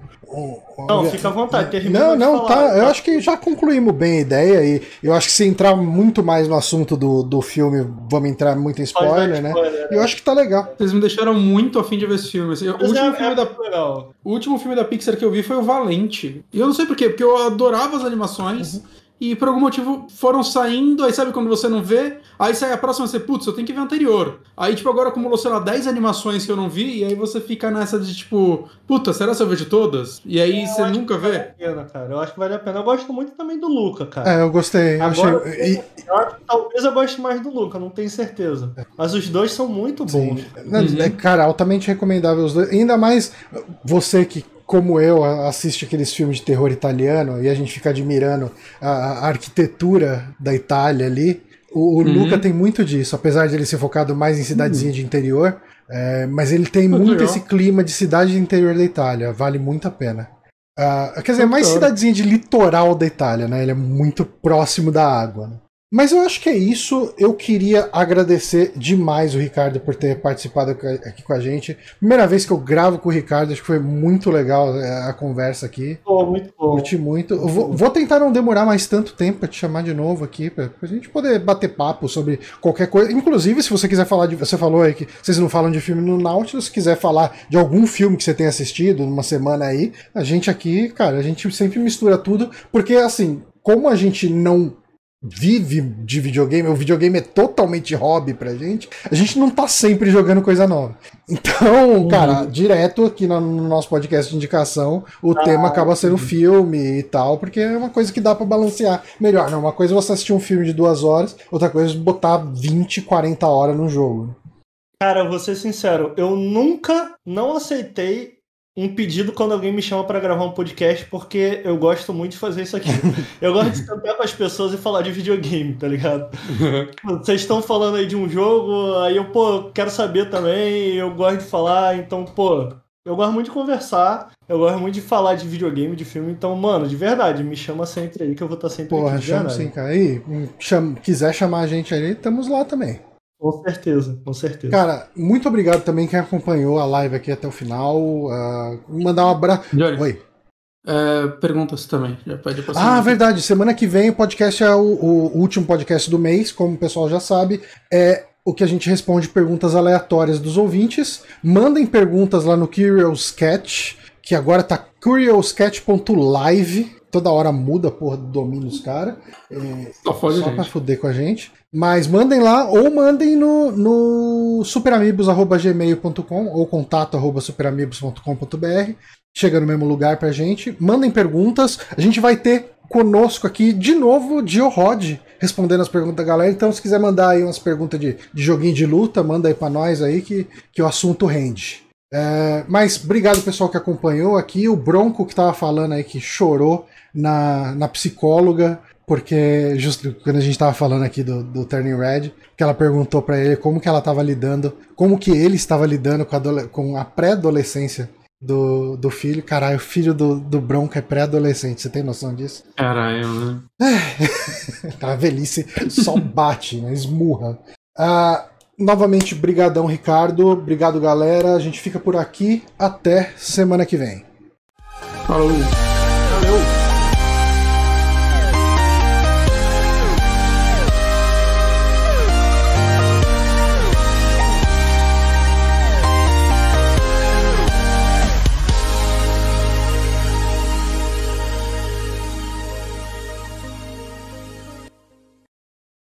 não, fica à vontade. Não, não, falar, tá. Eu acho que já concluímos bem a ideia e eu acho que se entrar muito mais no assunto do, do filme, vamos entrar muito em spoiler, né? Spoiler, eu acho que tá legal. Vocês me deixaram muito afim de ver esse filme. Assim, o, último é, filme é da, legal. o último filme da Pixar que eu vi foi o Valente. E eu não sei porquê, porque eu adorava as animações. Uhum e por algum motivo foram saindo, aí sabe quando você não vê, aí sai a próxima você, putz, eu tenho que ver a anterior. Aí, tipo, agora acumulou, sei lá, 10 animações que eu não vi, e aí você fica nessa de tipo, puta, será que eu vejo todas? E aí é, você nunca vê? Vale a pena, cara. Eu acho que vale a pena. Eu gosto muito também do Luca, cara. É, eu gostei. Agora, eu achei... eu, talvez eu goste mais do Luca, não tenho certeza. Mas os dois são muito bons. Uhum. Cara, altamente recomendável os dois. Ainda mais você que como eu, assiste aqueles filmes de terror italiano e a gente fica admirando a, a arquitetura da Itália ali, o, o uhum. Luca tem muito disso, apesar de ele ser focado mais em cidadezinha uhum. de interior, é, mas ele tem muito legal. esse clima de cidade de interior da Itália, vale muito a pena. Uh, quer dizer, mais cidadezinha de litoral da Itália, né? Ele é muito próximo da água. Né? Mas eu acho que é isso. Eu queria agradecer demais o Ricardo por ter participado aqui com a gente. Primeira vez que eu gravo com o Ricardo, acho que foi muito legal é, a conversa aqui. Oh, muito bom. Curti muito. Vou, vou, tentar não demorar mais tanto tempo para te chamar de novo aqui, pra, pra gente poder bater papo sobre qualquer coisa. Inclusive, se você quiser falar de. Você falou aí que vocês não falam de filme no Nautilus, se quiser falar de algum filme que você tenha assistido numa semana aí, a gente aqui, cara, a gente sempre mistura tudo, porque assim, como a gente não vive de videogame, o videogame é totalmente hobby pra gente, a gente não tá sempre jogando coisa nova. Então, uhum. cara, direto aqui no, nosso podcast de indicação, o ah, tema acaba sendo uhum. filme e tal, porque é uma coisa que dá para balancear melhor. Não, uma coisa é você assistir um filme de duas horas, outra coisa é botar 20, 40 horas no jogo. Cara, vou ser sincero, eu nunca não aceitei um pedido quando alguém me chama para gravar um podcast, porque eu gosto muito de fazer isso aqui. Eu gosto de sentar com as pessoas e falar de videogame, tá ligado? Vocês estão falando aí de um jogo, aí eu, pô, quero saber também, eu gosto de falar, então, pô, eu gosto muito de conversar, eu gosto muito de falar de videogame, de filme, então, mano, de verdade, me chama sempre aí que eu vou estar sempre Porra, aqui. Porra, chama sim, cara. Aí, chama, quiser chamar a gente aí, estamos lá também. Com certeza, com certeza. Cara, muito obrigado também quem acompanhou a live aqui até o final. Uh, mandar um abraço. Oi. É, perguntas também. Já pede ah, verdade. Semana que vem o podcast é o, o, último podcast do mês, como o pessoal já sabe. É o que a gente responde perguntas aleatórias dos ouvintes. Mandem perguntas lá no Curious Catch, que agora tá curiouscat.live. Toda hora muda a porra do domínio dos caras. É, só só pra fuder com a gente. Mas mandem lá ou mandem no, no superamigos.gmail.com ou contato.superamigos.com.br. Chega no mesmo lugar pra gente. Mandem perguntas. A gente vai ter conosco aqui de novo Dio Rod respondendo as perguntas da galera. Então, se quiser mandar aí umas perguntas de, de joguinho de luta, manda aí pra nós aí que, que o assunto rende. É, mas obrigado pessoal que acompanhou aqui. O Bronco que tava falando aí que chorou na, na psicóloga porque justo quando a gente estava falando aqui do, do Turning Red, que ela perguntou para ele como que ela estava lidando, como que ele estava lidando com a, com a pré-adolescência do, do filho. Caralho, o filho do, do Bronco é pré-adolescente, você tem noção disso? Caralho, né? É. a velhice só bate, né? esmurra. Ah, novamente, brigadão, Ricardo. Obrigado, galera. A gente fica por aqui. Até semana que vem. Falou.